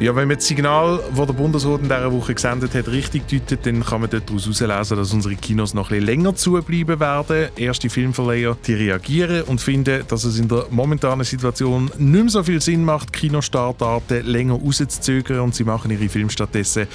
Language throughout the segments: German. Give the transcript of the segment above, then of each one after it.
Ja, wenn man das Signal, das der Bundesrat in dieser Woche gesendet hat, richtig deutet, dann kann man daraus herauslesen, dass unsere Kinos noch ein länger zubleiben werden. Erste Filmverleiher die reagieren und finden, dass es in der momentanen Situation nicht mehr so viel Sinn macht, Kinostartarten länger rauszuzögern und sie machen ihre Filme stattdessen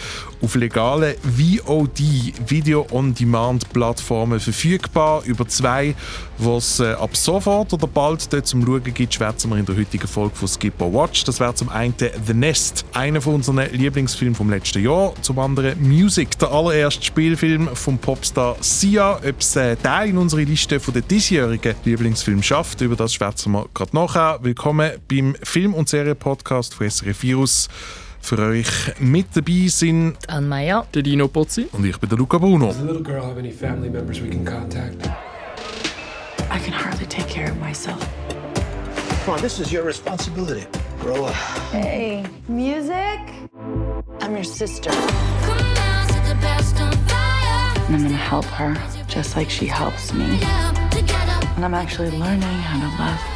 auf legalen VOD, Video-on-Demand-Plattformen verfügbar. Über zwei, es äh, ab sofort oder bald dort zum Schauen gibt, schwätzen wir in der heutigen Folge von Skipper Watch. Das wäre zum einen The Nest einer von unseren Lieblingsfilmen vom letzten Jahr. Zum anderen Music, der allererste Spielfilm vom Popstar Sia. Ob es äh, der in unsere Liste von den diesjährigen Lieblingsfilmen schafft, über das schwätzen wir gerade nachher. Willkommen beim Film- und Serienpodcast von SRF Virus. Für euch mit dabei sind Anne Meyer, der Dino Pozzi und ich bin der Luca Bruno. Does the little girl have any family members we can contact? I can hardly take care of myself. Come on, this is your responsibility. Grow up. Hey, music? I'm your sister. Come on, set the best on fire. And I'm gonna help her just like she helps me. Together. And I'm actually learning how to love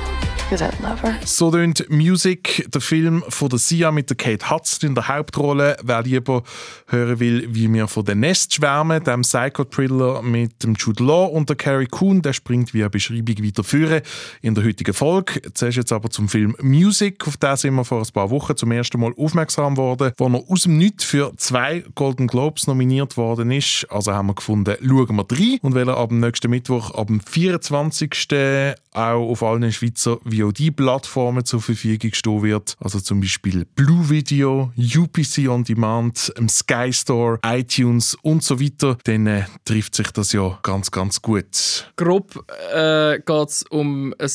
So tönt Music, der Film von der Sia mit der Kate Hudson in der Hauptrolle. Wer lieber hören will, wie wir von den Nest schwärmen, dem Psycho-Thriller mit dem Jude Law und der Carrie Coon, der springt via Beschreibung weiter führen in der heutigen Folge. Zuerst jetzt aber zum Film Music, auf den sind wir vor ein paar Wochen zum ersten Mal aufmerksam geworden, wo er aus dem Nichts für zwei Golden Globes nominiert worden ist. Also haben wir gefunden, schauen wir rein und weil er dem nächsten Mittwoch, dem 24. auch auf allen Schweizer VOD-Plattformen zur Verfügung stehen wird. Also zum Beispiel Blue Video, UPC On Demand, im Sky Store, iTunes und so weiter. Dann äh, trifft sich das ja ganz, ganz gut. Grob äh, geht es um ein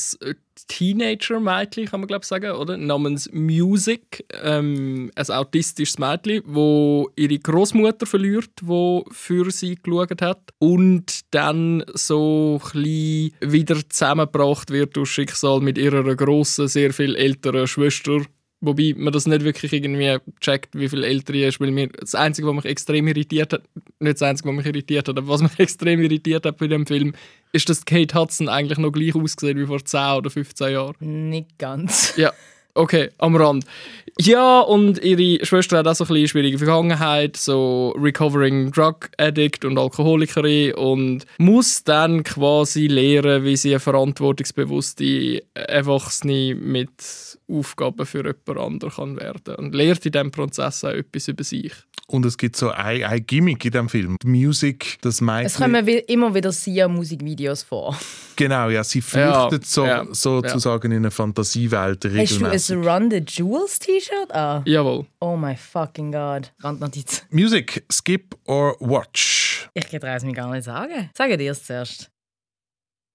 Teenager-Mädchen, kann man glaube sagen, oder? Namens Music. Ähm, ein autistisches Mädchen, wo ihre Großmutter verliert, wo für sie geschaut hat. Und dann so ein wieder zusammengebracht wird durch Schicksal mit ihrer grossen, sehr viel älteren Schwester. Wobei man das nicht wirklich irgendwie checkt, wie viel älter die ist, weil mir das Einzige, was mich extrem irritiert hat, nicht das Einzige, was mich irritiert hat, aber was mich extrem irritiert hat bei dem Film, ist, dass Kate Hudson eigentlich noch gleich aussieht wie vor 10 oder 15 Jahren. nicht ganz. Ja, okay, am Rand. Ja, und ihre Schwester hat auch so ein schwierige Vergangenheit, so recovering Drug Addict und Alkoholikerin und muss dann quasi lernen, wie sie eine verantwortungsbewusste Erwachsene mit Aufgaben für jemand anderen kann werden und lernt in diesem Prozess auch etwas über sich. Und es gibt so ein, ein Gimmick in dem Film. Die Musik, das Es Mädchen... kommen immer wieder Sia-Musikvideos vor. Genau, ja, sie flüchtet Ja, so, ja, sozusagen in eine Fantasiewelt Hast du ein Run the Jewels T-Shirt an? Jawohl. Oh my fucking god. Randnotiz. Music, skip or watch? Ich kann es mir gar nicht sagen. Sage dir es zuerst.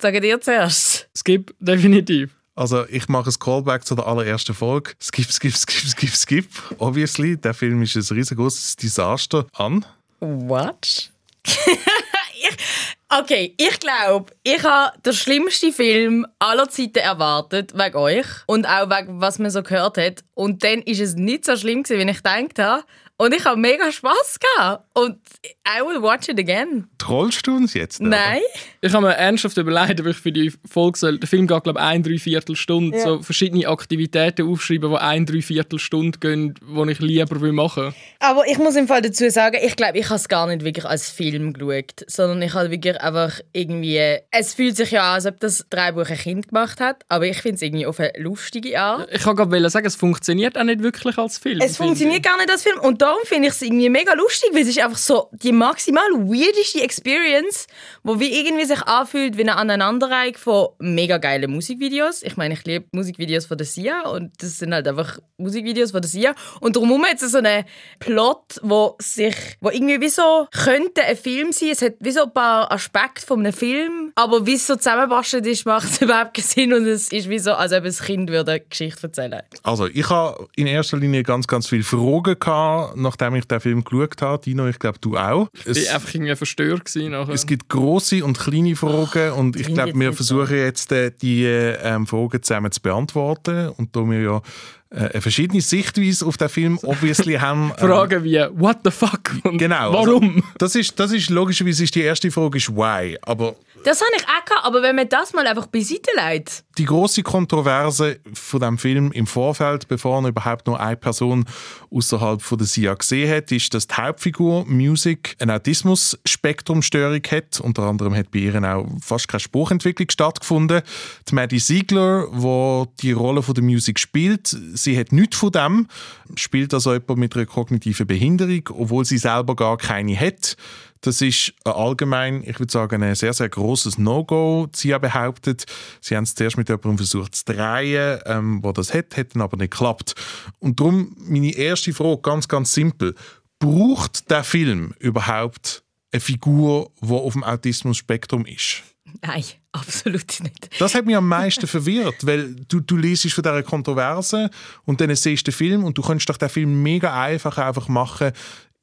Sage dir zuerst. Skip, definitiv. Also ich mache ein Callback zu der allerersten Folge. Skip, skip, skip, skip, skip. Obviously, der Film ist ein riesengroßes Desaster. An? What? ich, okay, ich glaube, ich habe den schlimmsten Film aller Zeiten erwartet, wegen euch. Und auch wegen, was man so gehört hat. Und dann ist es nicht so schlimm, gewesen, wie ich gedacht habe. Und ich habe mega Spass gehabt. Und I will watch it again. Trollst du uns jetzt? oder? Nein. Ich habe mir ernsthaft überlegt, ob ich für die Folge soll. Der Film geht, glaube ich, ein Dreiviertelstunde. Ja. So verschiedene Aktivitäten aufschreiben, die ein Dreiviertelstunde gehen, die ich lieber will machen will. Aber ich muss im Fall dazu sagen, ich glaube, ich habe es gar nicht wirklich als Film geschaut, sondern ich habe wirklich einfach irgendwie. Es fühlt sich ja an, als ob das Drehbuch ein Kind gemacht hat, aber ich finde es irgendwie auf eine lustige Art. Ich kann gerade sagen, es funktioniert auch nicht wirklich als Film. Es funktioniert gar nicht als Film und darum finde ich es irgendwie mega lustig, weil es ist einfach so die maximal weirdeste Experience, wo wie irgendwie sich anfühlt wie eine Aneinanderreihung von mega geilen Musikvideos. Ich meine, ich liebe Musikvideos von der Sia und das sind halt einfach Musikvideos von der Sia und darum hat es so einen Plot, wo sich, wo irgendwie wie so könnte ein Film sein. Es hat wie so ein paar Aspekte von einem Film, aber wie es so zusammenbastelt ist, macht es überhaupt keinen Sinn und es ist wie so, als ob ein Kind würde eine Geschichte erzählen. Also ich habe in erster Linie ganz, ganz viele Fragen nachdem ich den Film geschaut habe. Dino, ich glaube, du auch. Ich Es, war einfach irgendwie verstört. Nachher. es gibt große und kleine Fragen und ich glaube, wir versuchen jetzt äh, die ähm, Fragen zusammen zu beantworten. Und da wir ja äh, eine verschiedene Sichtweise auf den Film obviously haben. ähm, Fragen wie, what the fuck? Und Genau. Warum? Also, das, ist, das ist logischerweise ist die erste Frage ist why. Aber Das habe ich auch gehabt, aber wenn man das mal einfach beiseite legt. die große Kontroverse von dem Film im Vorfeld, bevor er überhaupt nur eine Person außerhalb von der CIA gesehen hat, ist, dass die Hauptfigur Music eine Autismus-Spektrumstörung hat. Unter anderem hat bei ihr auch fast keine Spruchentwicklung stattgefunden. Die Maddie Ziegler, wo die Rolle von der Music spielt, sie hat nichts von dem, spielt also jemand mit einer kognitiven Behinderung, obwohl sie selber gar keine hat. Das ist ein allgemein, ich würde sagen, ein sehr, sehr grosses No-Go. Sie haben behauptet, sie haben es zuerst mit jemandem versucht zu drehen, ähm, der das hat, dann aber nicht geklappt. Und darum meine erste Frage, ganz, ganz simpel. Braucht der Film überhaupt eine Figur, die auf dem Autismus-Spektrum ist? Nein, absolut nicht. Das hat mich am meisten verwirrt, weil du, du liest von dieser Kontroverse und dann siehst du den Film und du kannst doch den Film mega einfach einfach machen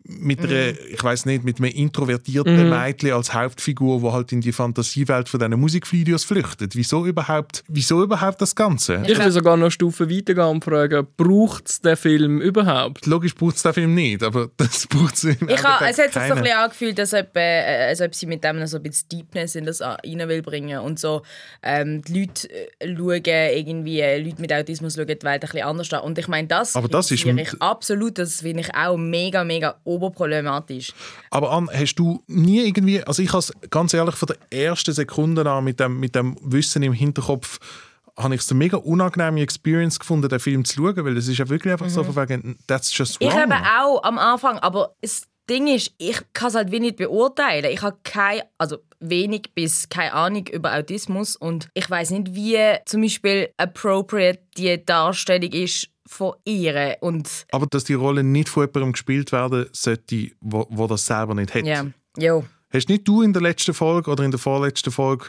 mit einer, ich weiß nicht, mit einem introvertierten Mädchen als Hauptfigur, wo halt in die Fantasiewelt von diesen Musikvideos flüchtet. Wieso überhaupt, wieso überhaupt das Ganze? Ich will sogar noch eine Stufe weitergehen und fragen, braucht es den Film überhaupt? Logisch braucht es den Film nicht, aber das braucht es im Ich ha, es hat sich so ein bisschen angefühlt, als ob, äh, als ob sie mit dem noch so ein bisschen Deepness in das rein will bringen und so ähm, die Leute äh, schauen, irgendwie, äh, Leute mit Autismus schauen die Welt ein bisschen anders an. Und ich meine, das, Aber das ist- ich absolut, das finde ich auch mega, mega oberproblematisch. Aber Ann, hast du nie irgendwie, also ich has ganz ehrlich von der ersten Sekunde an mit dem, mit dem Wissen im Hinterkopf, habe ich es eine mega unangenehme Experience gefunden, den Film zu schauen, weil das ist ja wirklich einfach so von wegen, that's just wrong. Ich eben auch am Anfang, aber das Ding ist, ich kann es halt wie nicht beurteilen. Ich habe keine, also wenig bis keine Ahnung über Autismus und ich weiß nicht, wie zum Beispiel appropriate die Darstellung ist von ihr und Aber dass die Rolle nicht von jemandem gespielt werden sollte, wo, wo das selber nicht hat. ja, jo. Hast nicht du in der letzten Folge oder in der vorletzten Folge,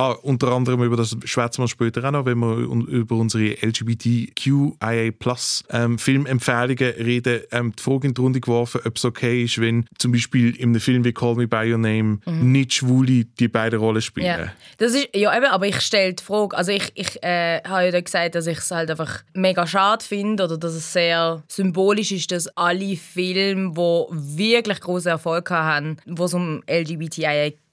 ah, unter anderem über das schwätzen wir später auch noch, wenn wir un- über unsere LGBTQIA ähm, Filmempfehlungen reden, ähm, die Frage in die Runde geworfen, ob es okay ist, wenn zum Beispiel in einem Film wie Call Me By Your Name nicht Schwule die beiden Rollen spielen. Ja, das ist, ja eben, aber ich stelle die Frage, also ich, ich äh, habe ja dann gesagt, dass ich es halt einfach mega schade finde oder dass es sehr symbolisch ist, dass alle Filme, die wirklich großen Erfolg haben, wo es um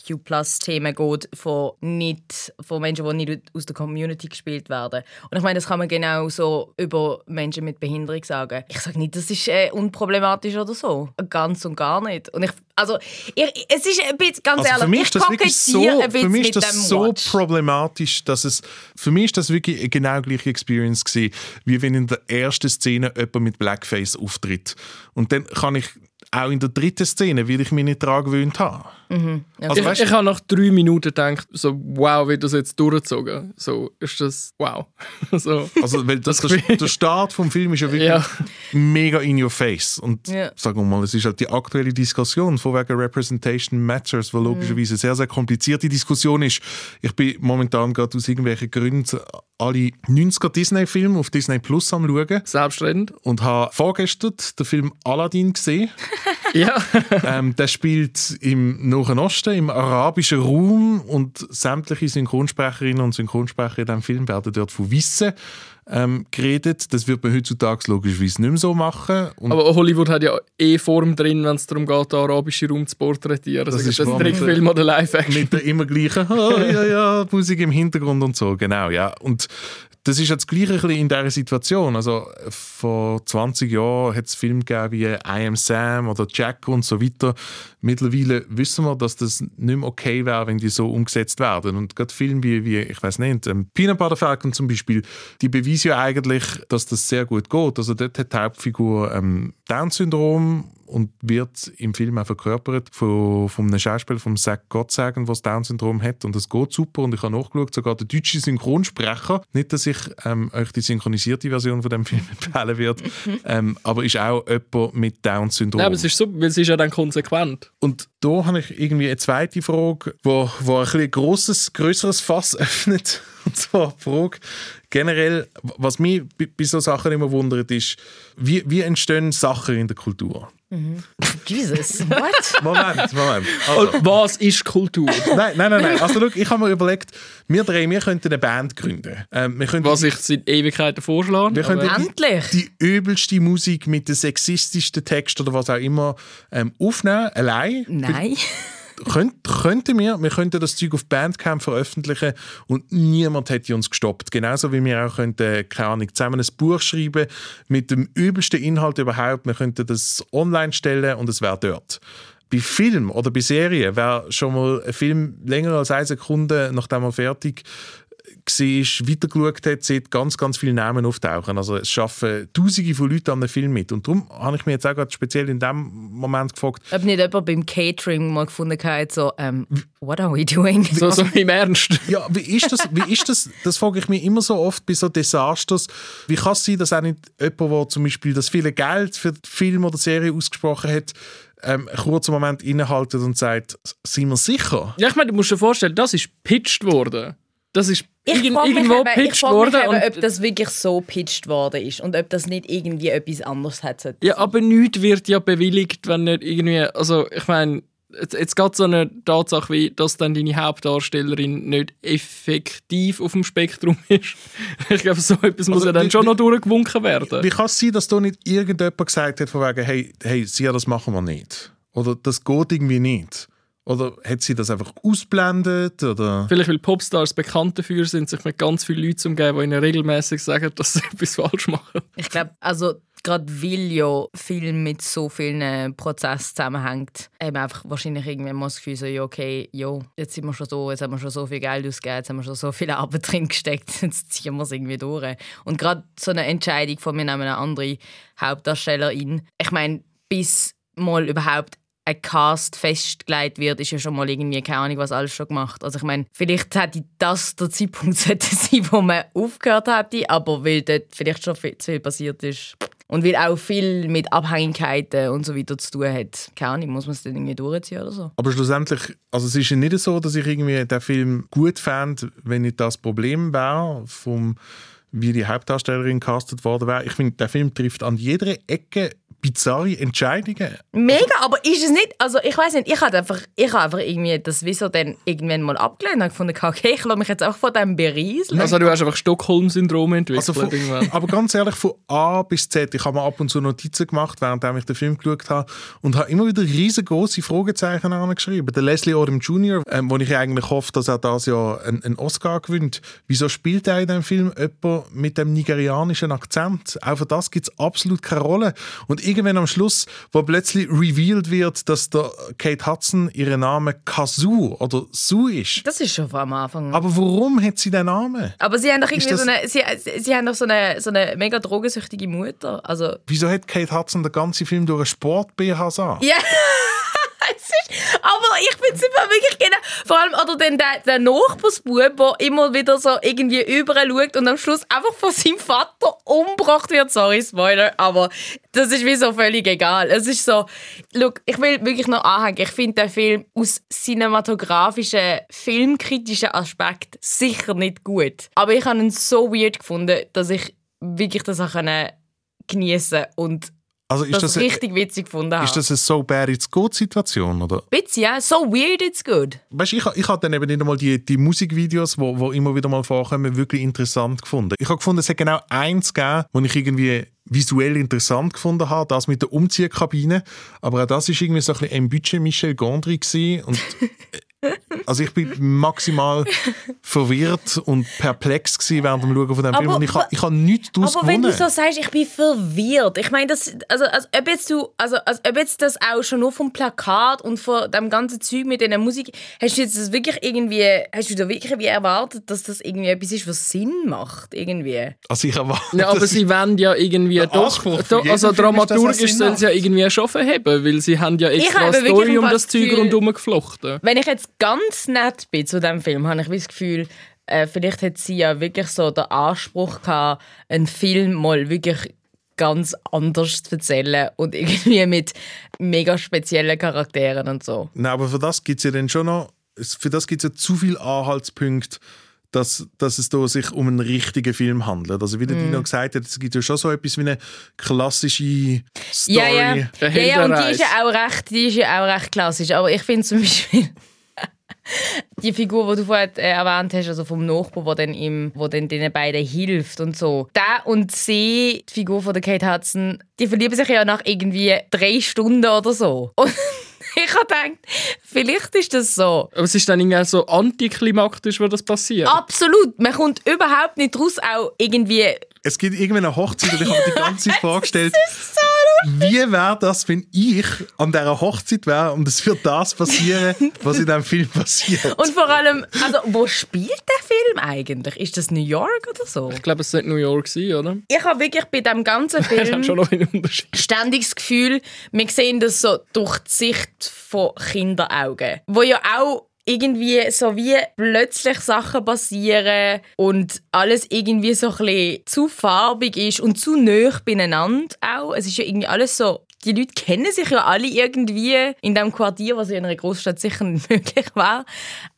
LGBTIQ-Themen geht, von, nicht, von Menschen, die nicht aus der Community gespielt werden. Und ich meine, das kann man genau so über Menschen mit Behinderung sagen. Ich sage nicht, das ist äh, unproblematisch oder so. Ganz und gar nicht. Und ich, also, ich, es ist ein bisschen, ganz Also ehrlich, für mich ich ist das wirklich so, für mich ist das so Watch. problematisch, dass es für mich ist das wirklich eine genau gleiche Experience gewesen, wie wenn in der ersten Szene jemand mit Blackface auftritt und dann kann ich auch in der dritten Szene, weil ich mich nicht daran gewöhnt habe. Also, Ich, weißt, ich habe nach drei Minuten gedacht, so, wow, wie das jetzt durchgezogen. So, ist das, wow. so. also, weil das, Das der, Start vom Film ist ja wirklich Ja. mega in your face. Und Ja. sagen wir mal, es ist halt die aktuelle Diskussion von wegen Representation Matters, Mhm. die logischerweise eine sehr, sehr komplizierte Diskussion ist. Ich bin momentan gerade aus irgendwelchen Gründen alle 90er Disney-Filme auf Disney Plus am schauen Selbstredend. und habe vorgestern den Film Aladdin gesehen. Ja. ähm, der spielt im Nahen Osten, im arabischen Raum und sämtliche Synchronsprecherinnen und Synchronsprecher in diesem Film werden dort von Wissen ähm, geredet. Das wird man heutzutage logischerweise nicht mehr so machen. Und Aber Hollywood hat ja eh Form drin, wenn es darum geht, den arabischen Raum zu porträtieren. Das Das ist das wahr. Trickfilm oder Live-Action. mit der immer gleichen oh, ja, ja, Musik im Hintergrund und so, genau, ja. Und das ist jetzt gleich ein bisschen in dieser Situation. Also vor 20 Jahren hat es Filme gegeben wie I Am Sam oder Jack und so weiter. Mittlerweile wissen wir, dass das nicht mehr okay wäre, wenn die so umgesetzt werden. Und gerade Filme wie, wie ich weiß nicht, ähm, Peanut Butter Falcon zum Beispiel, die beweisen ja eigentlich, dass das sehr gut geht. Also dort hat die Hauptfigur ähm, Down-Syndrom und wird im Film auch verkörpert von, von einem Schauspieler, von Zach Gottsagen, der das Down-Syndrom hat. Und das geht super. Und ich habe nachgeschaut, sogar der deutsche Synchronsprecher, nicht, dass ich ähm, euch die synchronisierte Version von dem Film empfehlen werde, ähm, aber ist auch jemand mit Down-Syndrom. Nein, aber es ist so, weil es ist ja dann konsequent. Und da habe ich irgendwie eine zweite Frage, wo, wo ein bisschen grosses, grösseres Fass öffnet. Und zwar die Frage, generell, was mich bei, bei so Sachen immer wundert, ist, wie, wie entstehen Sachen in der Kultur? Jesus, what? Moment, Moment. Also, Und was ist Kultur? nein, nein, nein, nein. Also, schau, ich habe mir überlegt, wir drei, wir könnten eine Band gründen. Ähm, wir könnten, Was ich seit Ewigkeiten vorschlage. wir könnten Endlich! die übelste Musik mit den sexistischsten Text oder was auch immer ähm, aufnehmen, allein. Nein. Könnt, könnten wir, wir könnten das Zeug auf Bandcamp veröffentlichen und niemand hätte uns gestoppt. Genauso wie wir auch könnten, keine Ahnung, zusammen ein Buch schreiben mit dem übelsten Inhalt überhaupt. Wir könnten das online stellen und es wäre dort. Bei Film oder bei Serien wäre schon mal ein Film länger als eine Sekunde, nachdem er fertig war, weitergeschaut hat, sieht ganz, ganz viele Namen auftauchen. Also es schaffen Tausende von Leuten an einem Film mit. Und darum habe ich mir jetzt auch gerade speziell in dem Moment gefragt, Ob nicht jemand beim Catering mal gefunden hat, so, ähm, what are we doing? So, so im Ernst. Ja, wie ist das? Wie ist das? Das frage ich mich immer so oft bei so Desasters. Wie kann es sein, dass auch nicht jemand, der zum Beispiel das viele Geld für den Film oder Serie ausgesprochen hat, ähm, einen kurzen Moment innehaltet und sagt, sind wir sicher? Ja, ich meine, du musst dir vorstellen, das ist pitched worden. Das ist Ich irgend, frage mich, irgendwo eben, ich pitched mich worden. eben, und ob das wirklich so pitched worden ist und ob das nicht irgendwie etwas anderes hat. Ja, aber nichts wird ja bewilligt, wenn nicht irgendwie. Also, ich meine, jetzt, jetzt geht so eine Tatsache wie, dass dann deine Hauptdarstellerin nicht effektiv auf dem Spektrum ist. Ich glaube, so etwas muss Also, ja dann wie- schon noch durchgewunken werden. Wie kann es sein, dass da nicht irgendjemand gesagt hat, von wegen, hey, hey, sie, das machen wir nicht? Oder das geht irgendwie nicht? Oder hat sie das einfach ausblendet? Oder? Vielleicht, weil Popstars bekannt dafür sind, sich mit ganz vielen Leuten zu umgeben, die ihnen regelmäßig sagen, dass sie etwas falsch machen. Ich glaube, also gerade weil ja viel mit so vielen Prozessen zusammenhängt, eben einfach wahrscheinlich irgendwann mal das Gefühl so, ja okay, ja, jetzt sind wir schon so, jetzt haben wir schon so viel Geld ausgegeben, jetzt haben wir schon so viel Arbeit drin gesteckt, jetzt ziehen wir es irgendwie durch. Und gerade so eine Entscheidung von mir nehmen eine andere Hauptdarstellerin, ich meine, bis mal überhaupt ein Cast festgelegt wird, ist ja schon mal irgendwie keine Ahnung, was alles schon gemacht. Also ich meine, vielleicht hätte das der Zeitpunkt sein, wo man aufgehört hätte, aber weil dort vielleicht schon viel, zu viel passiert ist und weil auch viel mit Abhängigkeiten und so weiter zu tun hat. Keine Ahnung, muss man es dann irgendwie durchziehen oder so? Aber schlussendlich, also es ist ja nicht so, dass ich irgendwie den Film gut fand, wenn nicht das Problem wäre, vom, wie die Hauptdarstellerin castet worden wäre. Ich finde, der Film trifft an jeder Ecke bizarre Entscheidungen. Mega, aber ist es nicht, also ich weiß nicht, ich habe einfach, ich habe einfach irgendwie das Wieso dann irgendwann mal abgelehnt und gefunden, okay, ich lasse mich jetzt auch von dem berieseln. Also, du hast einfach Stockholm-Syndrom entwickelt. Also von, aber ganz ehrlich, von A bis Z, ich habe mir ab und zu Notizen gemacht, während ich den Film geschaut habe und habe immer wieder riesengroße Fragezeichen angeschrieben. Der Leslie Odom Jr., ähm, wo ich eigentlich hoffe, dass er das Jahr einen, einen Oscar gewinnt. Wieso spielt er in dem Film jemand mit dem nigerianischen Akzent? Auch für das gibt es absolut keine Rolle. Und irgendwann am Schluss, wo plötzlich revealed wird, dass der Kate Hudson ihren Name Kazoo oder Sue ist. das ist schon am Anfang. Aber warum hat sie den Namen? Aber sie haben doch irgendwie so eine, sie, sie haben doch so eine, so eine mega drogensüchtige Mutter. Also Wieso hat Kate Hudson den ganzen Film durch einen Sport-BH an? Ja. Ist, aber ich finde es immer wirklich genau. Vor allem, oder dann der, der Nachbarsbub, der immer wieder so irgendwie überall schaut und am Schluss einfach von seinem Vater umgebracht wird. Sorry, Spoiler, aber das ist wie so völlig egal. Es ist so, look, ich will wirklich noch anhängen. Ich finde den Film aus cinematografischen, filmkritischen Aspekt sicher nicht gut. Aber ich habe ihn so weird gefunden, dass ich wirklich das auch geniessen und Also ist das, das, richtig witzig gefunden habe. ist das eine so bad it's good Situation oder? Bisschen, ja. So weird, it's good. Weißt, ich, ich habe dann eben nicht einmal die, die Musikvideos, wo, wo immer wieder mal vorkommen, wirklich interessant gefunden. Ich habe gefunden, es hat genau eins gegeben, wo ich irgendwie visuell interessant gefunden habe, das mit der Umziehkabine. Aber auch das ist irgendwie so ein bisschen im Budget Michel Gondry gewesen. und also ich bin maximal verwirrt und perplex gewesen während dem Schauen von dem Film Aber und ich habe ich habe nichts daraus Aber wenn gewonnen. du so sagst, ich bin verwirrt. Ich meine, das, also, als ob jetzt du, also, als ob jetzt das auch schon nur vom Plakat und von dem ganzen Zeug mit dieser Musik, hast du jetzt das wirklich irgendwie, hast du da wirklich wie erwartet, dass das irgendwie etwas ist, was Sinn macht, irgendwie? also ich erwarte, Ja, aber sie wollen ja irgendwie Der doch, jeden also dramaturgisch sollen sie ja irgendwie schon verheben, weil sie haben ja extra habe eine wirklich Story um das Zeug rundherum geflochten. Wenn ich jetzt ganz nett bin zu dem Film, habe ich das Gefühl, äh, vielleicht hat sie ja wirklich so den Anspruch gehabt, einen Film mal wirklich ganz anders zu erzählen und irgendwie mit mega speziellen Charakteren und so. Nein, aber für das gibt es ja dann schon noch, für das gibt es ja zu viele Anhaltspunkte, dass, dass es da sich um einen richtigen Film handelt. Also wie der Mhm. Dino gesagt hat, es gibt ja schon so etwas wie eine klassische Story. Ja, ja. Ja, ja, und die ist ja auch recht, die ist ja auch recht klassisch. Aber ich finde zum Beispiel die Figur, die du vorhin äh, erwähnt hast, also vom Nachbar, wo dann ihm, wo dann den beiden hilft und so. Da und sie, die Figur von der Kate Hudson, die verlieben sich ja nach irgendwie drei Stunden oder so. Und ich habe gedacht, vielleicht ist das so. Aber es ist dann irgendwie auch so antiklimaktisch, wo das passiert. Absolut, man kommt überhaupt nicht raus, auch irgendwie Es gibt irgendwann eine Hochzeit und ich habe die ganze Zeit vorgestellt, wie wäre das, wenn ich an dieser Hochzeit wäre und es wird das passieren, was in diesem Film passiert. Und vor allem, also wo spielt der Film eigentlich? Ist das New York oder so? Ich glaube, es sollte New York sein, oder? Ich habe wirklich bei dem ganzen Film schon noch einen Unterschied. ständig das Gefühl, wir sehen das so durch die Sicht von Kinderaugen. Wo ja auch irgendwie so wie plötzlich Sachen passieren und alles irgendwie so ein zu farbig ist und zu nah beieinander auch. Es ist ja irgendwie alles so die Leute kennen sich ja alle irgendwie in dem Quartier, was in einer Großstadt sicher nicht möglich war.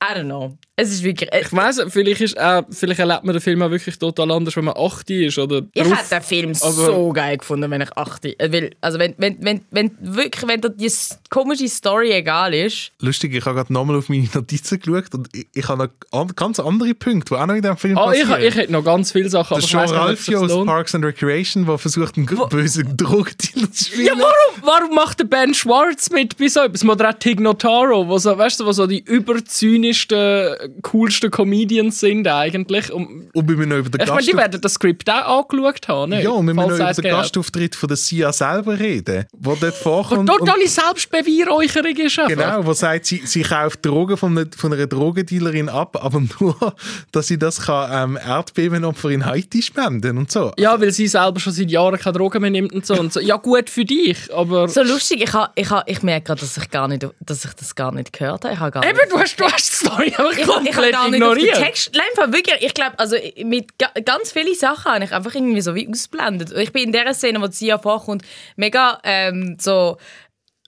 I don't know. Es ist wirklich. Ich weiss, vielleicht, ist auch, vielleicht erlebt man den Film auch wirklich total anders, wenn man 8 ist. Oder Ich drauf. hätte den Film so geil gefunden, wenn ich achte. Äh, Weil, also wenn, wenn, wenn, wenn wirklich, wenn dir die komische Story egal ist, Lustig, ich habe gerade nochmal auf meine Notizen geschaut und ich, ich habe noch an, ganz andere Punkte, die auch noch in diesem Film ich, passieren. ich hätte noch ganz viele Sachen, ich ob es sich Ralphio aus. Parks and Recreation, der versucht, einen bösen Drogendealer zu spielen. Ja, warum, warum macht der Ben Schwartz mit bei so etwas? Oder auch Tig Notaro, wo so, weißt du, wo so die überzynischsten, coolsten Comedians sind eigentlich. Und Und wir müssen noch über den ich meine, die werden das Skript auch angeschaut haben. Nicht? ja, und wir müssen noch über den geht. Gastauftritt von der Sia selber reden, wo dort Wo vorkommt. totale Selbstbeweihräucherung ist einfach. Genau, wo sagt, sie, sie kauft Drogen von einer, von einer Drogendealerin ab, aber nur, dass sie das kann, ähm, Erdbebenopfer in Haiti spenden und so. Ja, weil sie selber schon seit Jahren keine Drogen mehr nimmt und so. Und so. Ja, gut für dich, aber... so lustig, ich, ha, ich, ha, ich merke gerade, dass ich, gar nicht, dass ich das gar nicht gehört habe. Ich habe gar Eben, nicht, du hast, du hast die Story einfach ich, ich habe komplett gar nicht auf den. Text. Nein, wirklich, ich glaube, also mit ga, ganz vielen Sachen habe ich einfach irgendwie so wie ausblendet. Ich bin in der Szene, wo sie ja vorkommt, mega ähm, so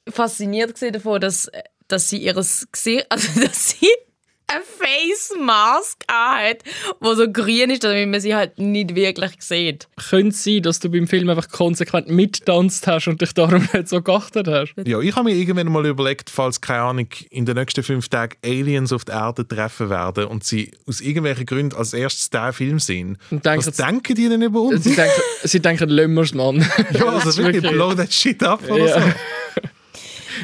fasziniert davon, dass, dass sie ihres Gesicht, also dass sie eine Face Mask hat, wo so grün ist, damit man sie halt nicht wirklich sieht. Könnte es sein, dass du beim Film einfach konsequent mittanzt hast und dich darum nicht so geachtet hast? Ja, ich habe mir irgendwann mal überlegt, falls, keine Ahnung, in den nächsten fünf Tagen Aliens auf der Erde treffen werden und sie aus irgendwelchen Gründen als erstes diesen Film sehen. Und denken, Was denken die denn über uns? sie denken, sie denken Lömmers, Mann. ja, also wirklich, blow that shit up oder Ja. so.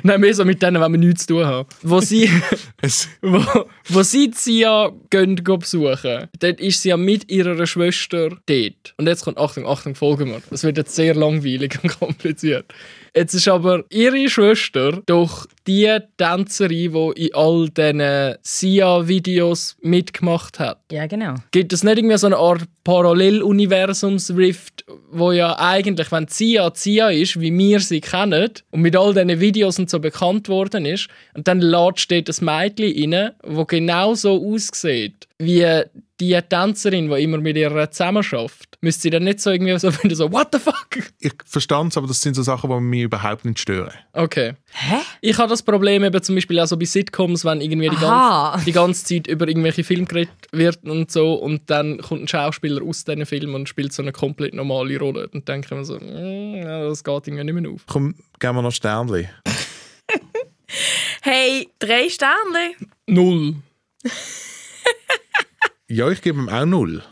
Nein, mehr so mit denen, wenn wir nichts zu tun haben. Wo sie, Es, wo, wo sie Zia gehen, gehen besuchen, dann ist sie ja mit ihrer Schwester dort. Und jetzt kommt, Achtung, Achtung, folgen wir. Das wird jetzt sehr langweilig und kompliziert. Jetzt ist aber ihre Schwester doch die Tänzerin, die in all diesen Sia-Videos mitgemacht hat. Ja, genau. Gibt es nicht irgendwie so eine Art Paralleluniversums-Rift, wo ja eigentlich, wenn Zia Zia ist, wie wir sie kennen, und mit all diesen Videos und so bekannt worden ist, und dann steht das Mädchen rein, wo genau so aussieht, wie die Tänzerin, die immer mit ihr zusammenarbeitet. Müsste sie dann nicht so irgendwie so finden, so, what the fuck? ich verstand es, aber das sind so Sachen, die mich überhaupt nicht stören. Okay. Hä? Ich habe das Problem eben zum Beispiel auch so bei Sitcoms, wenn irgendwie die, ganze, die ganze Zeit über irgendwelche Filme geredet wird und so und dann kommt ein Schauspieler aus diesen Filmen und spielt so eine komplett normale Rolle und denke mir so, mm, das geht irgendwie nicht mehr auf. Komm, geben wir noch Sternli. Hey, drei Sterne. Null. Ja, ich gebe ihm auch null.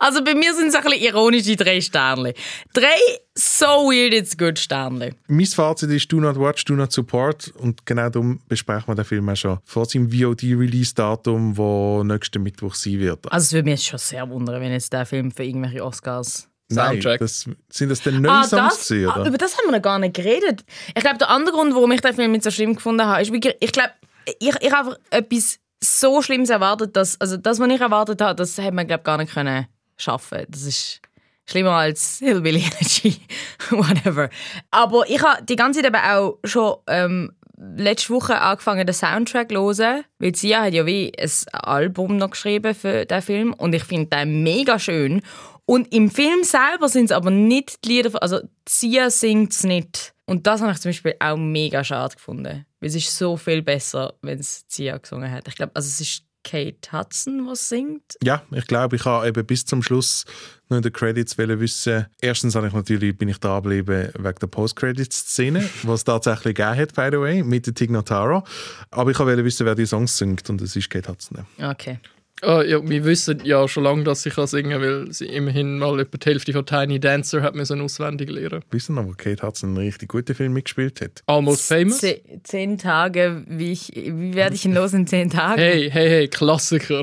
Also bei mir sind es ein bisschen ironische drei Sterne. Drei so weird it's good Sterne. Mein Fazit ist Do Not Watch, Do Not Support und genau darum besprechen wir den Film auch schon vor seinem VOD-Release-Datum, wo nächsten Mittwoch sein wird. Also es würde mich jetzt schon sehr wundern, wenn jetzt der Film für irgendwelche Oscars... Soundtrack. Nein, das, sind das denn neue Ah, Songs das, gewesen, ah, oder? über das haben wir noch gar nicht geredet. Ich glaube, der andere Grund, warum ich den Film nicht so schlimm gefunden habe, ist, wirklich, ich glaube, ich, ich habe einfach etwas so Schlimmes erwartet, dass, also das, was ich erwartet habe, das hätte man, glaube gar nicht können schaffen. Das ist schlimmer als Hillbilly Energy, whatever. Aber ich habe die ganze Zeit eben auch schon ähm, letzte Woche angefangen, den Soundtrack zu hören, weil Sia hat ja wie ein Album noch geschrieben für den Film und ich finde den mega schön. Und im Film selber sind es aber nicht die Lieder, also Sia singt es nicht. Und das habe ich zum Beispiel auch mega schade gefunden. Weil es ist so viel besser, wenn es Sia gesungen hat. Ich glaube, also es ist Kate Hudson, was singt. Ja, ich glaube, ich habe eben bis zum Schluss noch in den Credits wissen. Erstens habe ich natürlich, bin ich da geblieben wegen der Post-Credits-Szene, was es tatsächlich gegeben hat, by the way, mit der Tig Notaro. Aber ich wollte wissen, wer die Songs singt und es ist Kate Hudson. Okay. Ah, ja, wir wissen ja schon lange, dass sie kann singen kann, weil sie immerhin mal etwa die Hälfte von Tiny Dancer hat müssen auswendig lernen. Wissen aber, Kate Hudson einen richtig guten Film mitgespielt hat. Almost Famous. Ze zehn Tage, wie, ich, wie werde ich ihn los in zehn Tagen? Hey, hey, hey, Klassiker.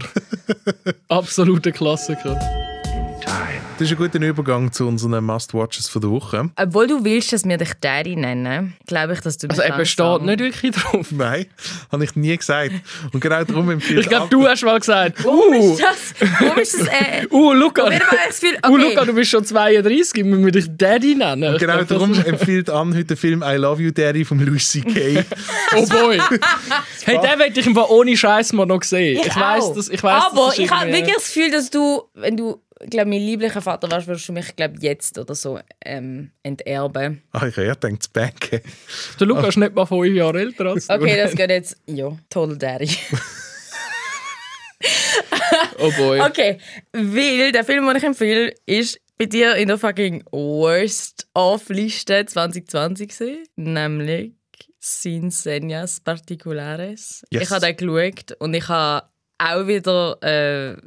Absoluter Klassiker. Das ist ein guter Übergang zu unseren Must-Watches von der Woche. Obwohl du willst, dass wir dich Daddy nennen, glaube ich, dass du Also er besteht nicht wirklich drauf. Nein, habe ich nie gesagt. Und genau darum empfiehlt Ich glaube, du hast mal gesagt, Warum uh, ist das? Warum ist das? Äh, uh, Luca, ich das uh, okay. Luca, du bist schon 32, müssen wir dich Daddy nennen? Ich Genau glaub, das darum empfiehlt an heute den Film I Love You Daddy von Louis C.K. Oh boy. hey, den hätte ich im Fall ohne Scheiß mal noch gesehen. Ich, weiß, auch. dass ich weiß, Aber das ich habe wirklich das Gefühl, dass du, wenn du, glaube mein lieblicher Vater warst, würdest du mich, glaube jetzt oder so ähm, enterben. ah, ich habe gedacht, zu banken. Der Luca ist nicht mal fünf Jahre älter als du. Okay, das geht jetzt. Ja, Total Daddy. Oh boy. Okay, weil der Film, den ich empfehle, ist bei dir in der fucking Worst-Off-Liste 2020 gewesen, nämlich Sin Señas Particulares. Yes. Ich habe den geschaut und ich habe auch wieder. Äh,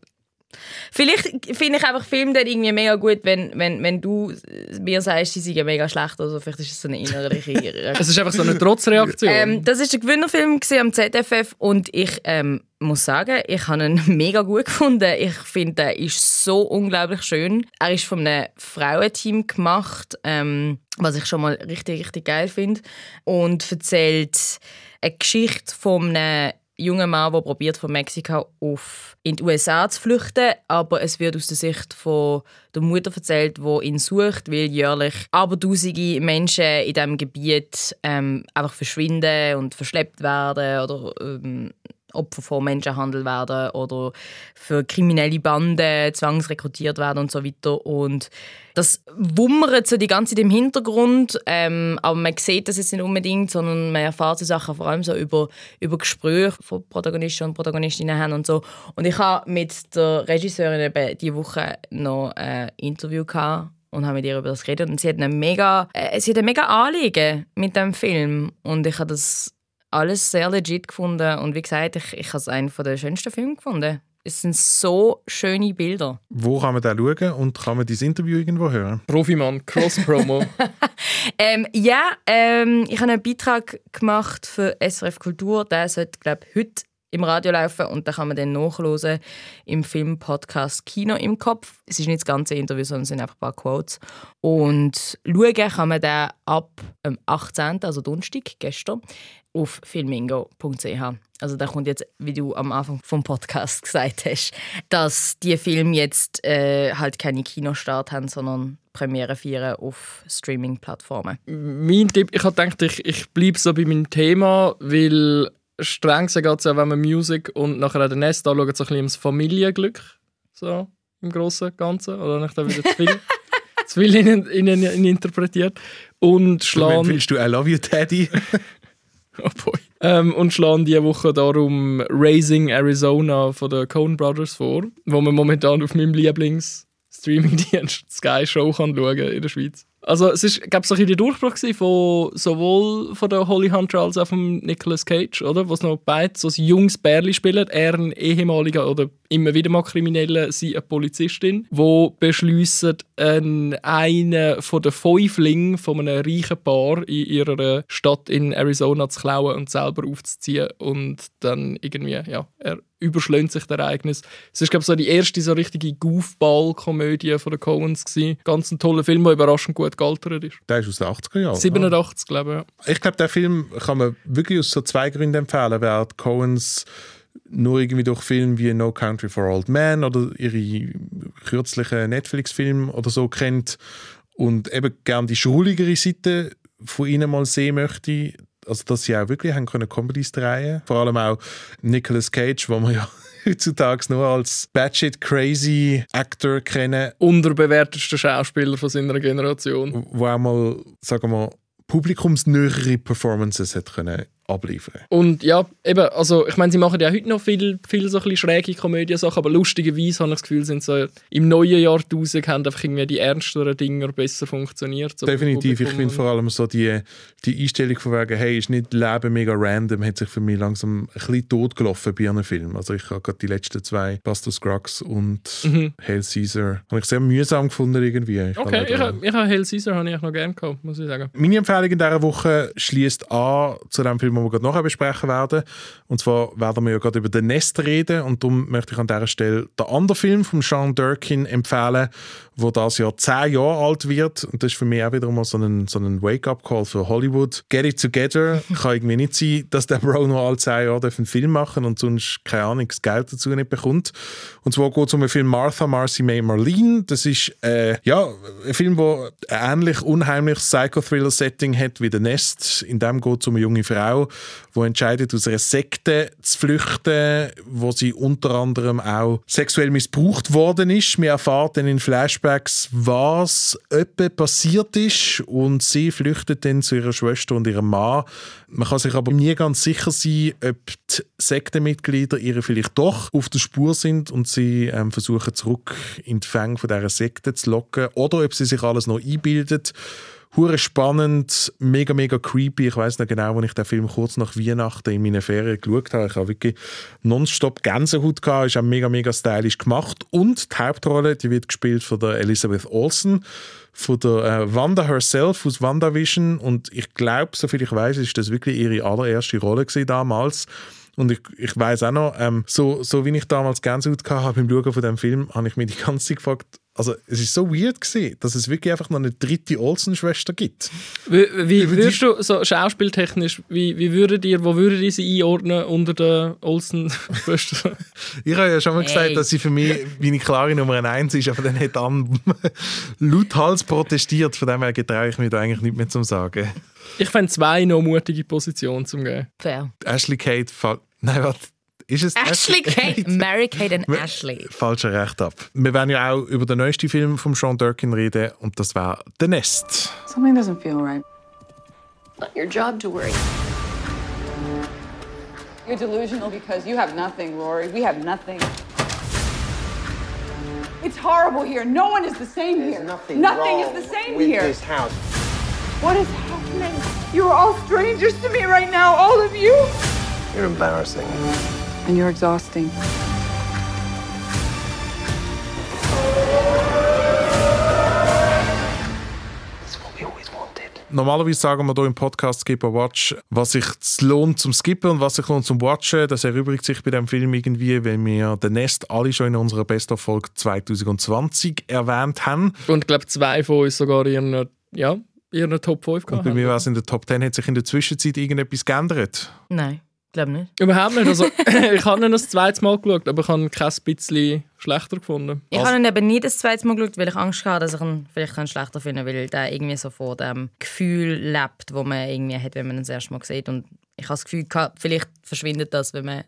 Vielleicht finde ich einfach Filme dann irgendwie mega gut, wenn, wenn, wenn du mir sagst, sie seien mega schlecht oder so. Vielleicht ist es so eine innerliche. Es ist einfach so eine Trotzreaktion. Ähm, das ist der Gewinnerfilm am ZFF und ich ähm, muss sagen, ich habe ihn mega gut gefunden. Ich finde, er ist so unglaublich schön. Er ist von einem Frauenteam gemacht, ähm, was ich schon mal richtig, richtig geil finde. Und erzählt eine Geschichte von einem jungen Mann, der probiert von Mexiko auf in die USA zu flüchten, aber es wird aus der Sicht von der Mutter erzählt, die ihn sucht, weil jährlich abertausende Menschen in diesem Gebiet ähm, einfach verschwinden und verschleppt werden oder ähm, Opfer von Menschenhandel werden oder für kriminelle Banden zwangsrekrutiert werden und so weiter. Und das wummert so die ganze Zeit im Hintergrund, ähm, aber man sieht das jetzt nicht unbedingt, sondern man erfahrt so Sachen vor allem so über, über Gespräche von Protagonisten und Protagonistinnen haben und so. Und ich habe mit der Regisseurin eben diese Woche noch ein Interview gehabt und habe mit ihr über das geredet und sie hat ein mega, äh, sie hat ein mega Anliegen mit dem Film und ich habe das alles sehr legit gefunden und wie gesagt, ich, ich habe es einen der schönsten Filme gefunden. Es sind so schöne Bilder. Wo kann man den schauen und kann man dieses Interview irgendwo hören? Profimann, Cross-Promo. Ähm, ja, ähm, ich habe einen Beitrag gemacht für SRF Kultur. Der sollte, glaube ich, heute im Radio laufen und da kann man dann nachhören im Film-Podcast Kino im Kopf. Es ist nicht das ganze Interview, sondern es sind einfach ein paar Quotes. Und schauen kann man den ab dem 18., also Donnerstag, gestern, auf filmingo.ch. Also da kommt jetzt, wie du am Anfang vom Podcast gesagt hast, dass die Filme jetzt äh, halt keine Kinostart haben, sondern Premiere feiern auf Streaming-Plattformen. mein Tipp, ich habe gedacht, ich, ich bleibe so bei meinem Thema, weil streng gesagt geht es ja, wenn man Musik und nachher auch den Nest anschaut, so ein bisschen ums Familienglück. So im Großen und Ganzen. Oder nicht da wieder zu viel, zu viel in, in, in, in interpretiert. Und schlagen. Willst du I Love You Daddy? Oh. Ähm, und schlagen diese Woche darum Raising Arizona von den Coen Brothers vor, wo man momentan auf meinem Lieblings-Streaming-Dienst Sky Show kann schauen in der Schweiz. Also es ist, glaube so ein der Durchbruch von sowohl von der Holly Hunter als auch von Nicolas Cage, oder? Was noch beide so ein junges Bärli spielen. Er ein ehemaliger oder immer wieder mal Krimineller, sie eine Polizistin, wo beschließen, einen, einen von den Fäuflingen von einem reichen Paar in ihrer Stadt in Arizona zu klauen und selber aufzuziehen und dann irgendwie, ja, er überschlägt sich das Ereignis. Es ist, glaube ich, so die erste so richtige Goofball-Komödie von den Coens gewesen. Ganz ein toller Film, der überraschend gut gealtert ist. Der ist aus den 80er Jahren. 87, glaube ich. ja. Ich glaube, der Film kann man wirklich aus so zwei Gründen empfehlen. Wer die Coens nur irgendwie durch Filme wie No Country for Old Men oder ihre kürzlichen Netflix-Filme oder so kennt und eben gerne die schuligere Seite von ihnen mal sehen möchte, also dass sie auch wirklich haben können Comedies drehen. Vor allem auch Nicolas Cage, wo man ja heutzutage nur als batshit crazy Actor kennen, Unterbewertetster Schauspieler von seiner Generation. wo auch mal, sagen wir, publikumsnähere Performances hat können abliefern. Und ja, eben, also ich meine, sie machen ja heute noch viel, viel so ein bisschen schräge Komödiensachen, aber lustigerweise habe ich das Gefühl, sind so im neuen Jahrtausend haben einfach irgendwie die ernsteren Dinger besser funktioniert. So Definitiv. Ich finde vor allem so die, die Einstellung von wegen, hey, ist nicht Leben mega random, hat sich für mich langsam ein bisschen totgelaufen bei einem Film. Also ich habe gerade die letzten zwei, Buster Scruggs und Hail Caesar, habe ich sehr mühsam gefunden irgendwie. Ich Okay, habe ich, leider- hab- ich habe Hell Caesar habe ich noch gerne gehabt, muss ich sagen. Meine Empfehlung in dieser Woche schließt an zu dem Film, den wir gerade nachher besprechen werden. Und zwar werden wir ja gerade über den Nest reden. Und darum möchte ich an dieser Stelle den anderen Film von Sean Durkin empfehlen, wo das Jahr zehn Jahre alt wird. Und das ist für mich auch wieder mal so ein, so ein Wake-up-Call für Hollywood. Get it together. Kann irgendwie nicht sein, dass der Bro noch alle zehn Jahre einen Film machen und sonst, keine Ahnung, das Geld dazu nicht bekommt. Und zwar geht es um den Film Martha, Marcy May, Marlene. Das ist äh, ja, ein Film, der ein ähnlich unheimliches Psychothriller-Setting hat wie «The Nest». In dem geht es um eine junge Frau, die entscheidet, aus einer Sekte zu flüchten, wo sie unter anderem auch sexuell missbraucht worden ist. Wir erfahren dann in Flashbacks, was etwa passiert ist und sie flüchtet dann zu ihrer Schwester und ihrem Mann. Man kann sich aber nie ganz sicher sein, ob die Sektenmitglieder ihr vielleicht doch auf der Spur sind und sie ähm, versuchen zurück in die Fänge von dieser Sekte zu locken oder ob sie sich alles noch einbildet. Hure spannend, mega, mega creepy. Ich weiß noch genau, als ich den Film kurz nach Weihnachten in meinen Ferien geschaut habe. Ich habe wirklich nonstop Gänsehaut gehabt. Ist auch mega, mega stylisch gemacht. Und die Hauptrolle, die wird gespielt von der Elizabeth Olsen, von der äh, Wanda herself aus WandaVision. Und ich glaube, soviel ich weiß, ist das wirklich ihre allererste Rolle damals. Und ich, ich weiß auch noch, ähm, so, so wie ich damals Gänsehaut gehabt habe beim Schauen von dem Film, habe ich mich die ganze Zeit gefragt, also es ist so weird gewesen, dass es wirklich einfach noch eine dritte Olsen-Schwester gibt. Wie, wie würdest du so schauspieltechnisch, wie, wie würdet ihr, wo würdet ihr sie einordnen unter den Olsen-Schwestern? Ich habe ja schon mal gesagt, Hey. dass sie für mich meine klare Nummer eins ist, aber dann hat Anne lauthals protestiert. Von dem her getraue ich mich da eigentlich nicht mehr zum Sagen. ich fände zwei noch mutige Positionen zum geben. Fair. Ashley Kate, fall- nein, warte, ist es Ashley Kate. Mary Kate und Ashley. Falscher Recht ab. Wir werden ja auch über den neuesten Film von Sean Durkin reden und das war The Nest. Something doesn't feel right. Not your job to worry. You're delusional because you have nothing, Rory. We have nothing. It's horrible here. No one is the same here. Nothing, Nothing wrong is the same with here. this house. What is happening? You are all strangers to me right now, all of you. You're embarrassing. And you're exhausting. It's what we always wanted. Normalerweise sagen wir hier im Podcast Skip a Watch, was sich lohnt zum Skippen und was sich lohnt zum Watchen. Das erübrigt sich bei dem Film irgendwie, weil wir The Nest alle schon in unserer Best-of-Folge 2020 erwähnt haben. Und ich glaube, zwei von uns sogar ihren, ja, ihren Top 5 Und gehabt bei haben. mir war es in der Top 10. Hat sich in der Zwischenzeit irgendetwas geändert? Nein, glaube nicht. Überhaupt nicht. Also, ich habe ihn das zweite Mal geschaut, aber ich habe ihn kein bisschen schlechter gefunden. Ich habe ihn eben nie das zweite Mal geschaut, weil ich Angst hatte, dass ich ihn vielleicht kann schlechter finden weil der irgendwie so vor dem Gefühl lebt, wo man irgendwie hat, wenn man ihn das erste Mal sieht. Und ich habe das Gefühl, gehabt, vielleicht verschwindet das, wenn man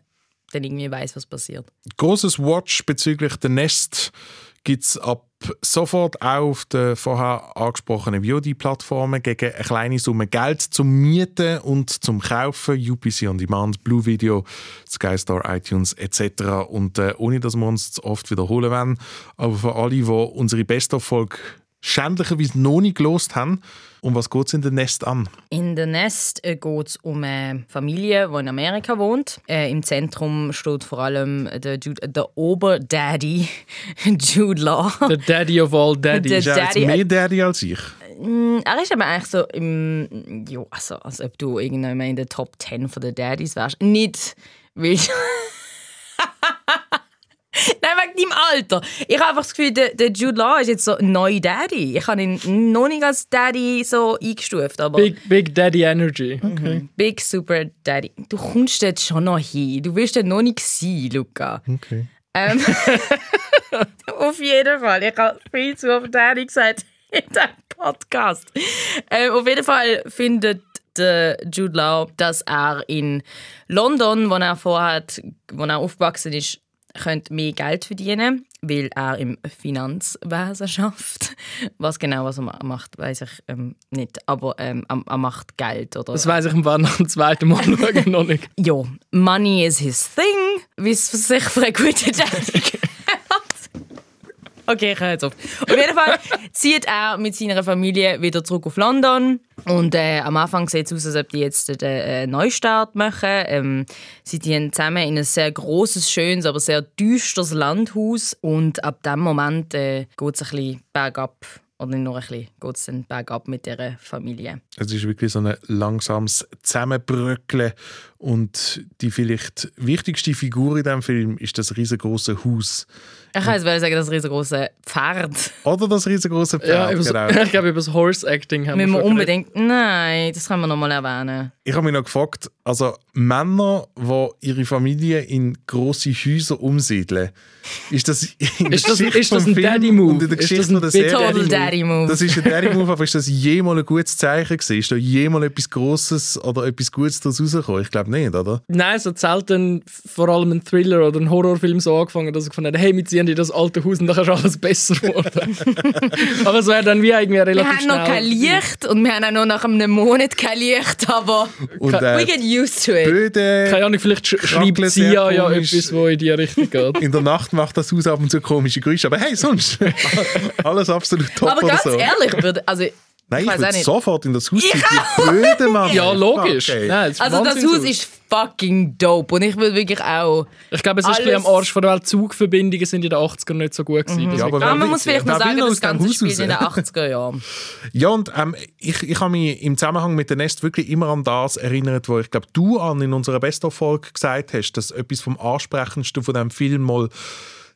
dann irgendwie weiß, was passiert. Großes Watch bezüglich The Nest gibt es ab sofort auch auf den vorher angesprochenen VOD-Plattformen gegen eine kleine Summe Geld zum Mieten und zum Kaufen. UPC On Demand, Blue Video, Sky Star, iTunes etc. Und äh, ohne, dass wir uns zu oft wiederholen wollen, aber für alle, die unsere Best-of-Folge schändlicherweise noch nicht gelost haben, um was geht es in The Nest an? In The Nest äh, geht es um eine Familie, die in Amerika wohnt. Äh, Im Zentrum steht vor allem der, Jude, der Oberdaddy Jude Law. Der Daddy of all Daddies. Der Ist er Daddy- mehr Daddy als ich? Er ist aber eigentlich so im. Ja, also, als ob du irgendwann in der Top 10 von den Daddies wärst. Nicht, weil. Nein, wegen deinem Alter. Ich habe einfach das Gefühl, der, der Jude Law ist jetzt so ein neuer Daddy. Ich habe ihn noch nicht als Daddy so eingestuft, aber Big, Big, Daddy Energy. Big Super Daddy. Du kommst dort schon noch hin. Du wirst dort noch nicht sein, Luca. Okay. Ähm, auf jeden Fall. Ich habe viel zu oft Daddy gesagt in diesem Podcast. Ähm, auf jeden Fall findet der Jude Law, dass er in London, wo er vorhat, wo er aufgewachsen ist, könnte mehr Geld verdienen. weil er im Finanzwesen schafft. Was genau was er ma- macht, weiß ich ähm, nicht. Aber ähm, er, er macht Geld oder. Das weiss ich im nach dem zweiten Mal noch nicht. ja, Money is his thing, wie es sich für einen guten Daddy gehört. Okay, ich höre jetzt auf. Auf jeden Fall zieht er mit seiner Familie wieder zurück auf London. Und äh, am Anfang sieht es aus, als ob die jetzt den äh, Neustart machen. Ähm, sie ziehen zusammen in ein sehr großes, schönes, aber sehr düsteres Landhaus. Und ab dem Moment äh, geht es ein bisschen bergab. Oder nicht nur ein bisschen, geht es dann bergab mit dieser Familie. Es ist wirklich so ein langsames Zusammenbröckeln und die vielleicht wichtigste Figur in diesem Film ist das riesengroße Haus. Ich kann jetzt wollen sagen, das riesengroße Pferd. Oder das riesengroße Pferd, Ja, genau. ich glaube, über das Horse-Acting haben wir Müssen wir schon unbedingt. Nein, das können wir noch mal erwähnen. Ich habe mich noch gefragt, also Männer, die ihre Familie in grosse Häuser umsiedeln, ist das in der Ist das- Geschichte ist das ein Film Daddy-Move? und in der Ist Geschichte das ein der Serie? Total Daddy Move. Das ist ein Daddy-Move, aber ist das jemals ein gutes Zeichen gewesen? Ist da jemals etwas Grosses oder etwas Gutes daraus rausgekommen? Ich glaube nicht, oder? Nein, es hat selten vor allem ein Thriller oder ein Horrorfilm so angefangen, dass ich gefunden habe, hey, wir ziehen in das alte Haus und dann ist alles besser geworden. Aber es wäre dann wie irgendwie Wir relativ haben noch schnell- kein Licht und wir haben auch noch nach einem Monat kein Licht, aber Und we äh, get used to it. Böde Keine Ahnung, vielleicht sch schreibt sie ja, ja etwas, wo in die Richtung geht. in der Nacht macht das Haus ab und zu komische Geräusche, aber hey, sonst alles absolut top Aber oder ganz so. ehrlich, würde, also, Nein, ich auch würde sofort in das Haus Ich ziehen. Die Blöde, Mann. Ja, logisch. Ey. Nein, also das. Haus ist fucking dope und ich würde wirklich auch... Ich glaube, es ist ein am Arsch von der Welt. Zugverbindungen sind in den 80ern nicht so gut gewesen. Ja, Deswegen- aber Ah, man will- muss vielleicht noch will sagen, das Ganze Haus spielt in den raus? 80er Jahren. Ja, und ähm, ich, ich habe mich im Zusammenhang mit der Nest wirklich immer an das erinnert, wo ich glaube, du an in unserer Best-of-Folge gesagt hast, dass etwas vom Ansprechendsten von dem Film mal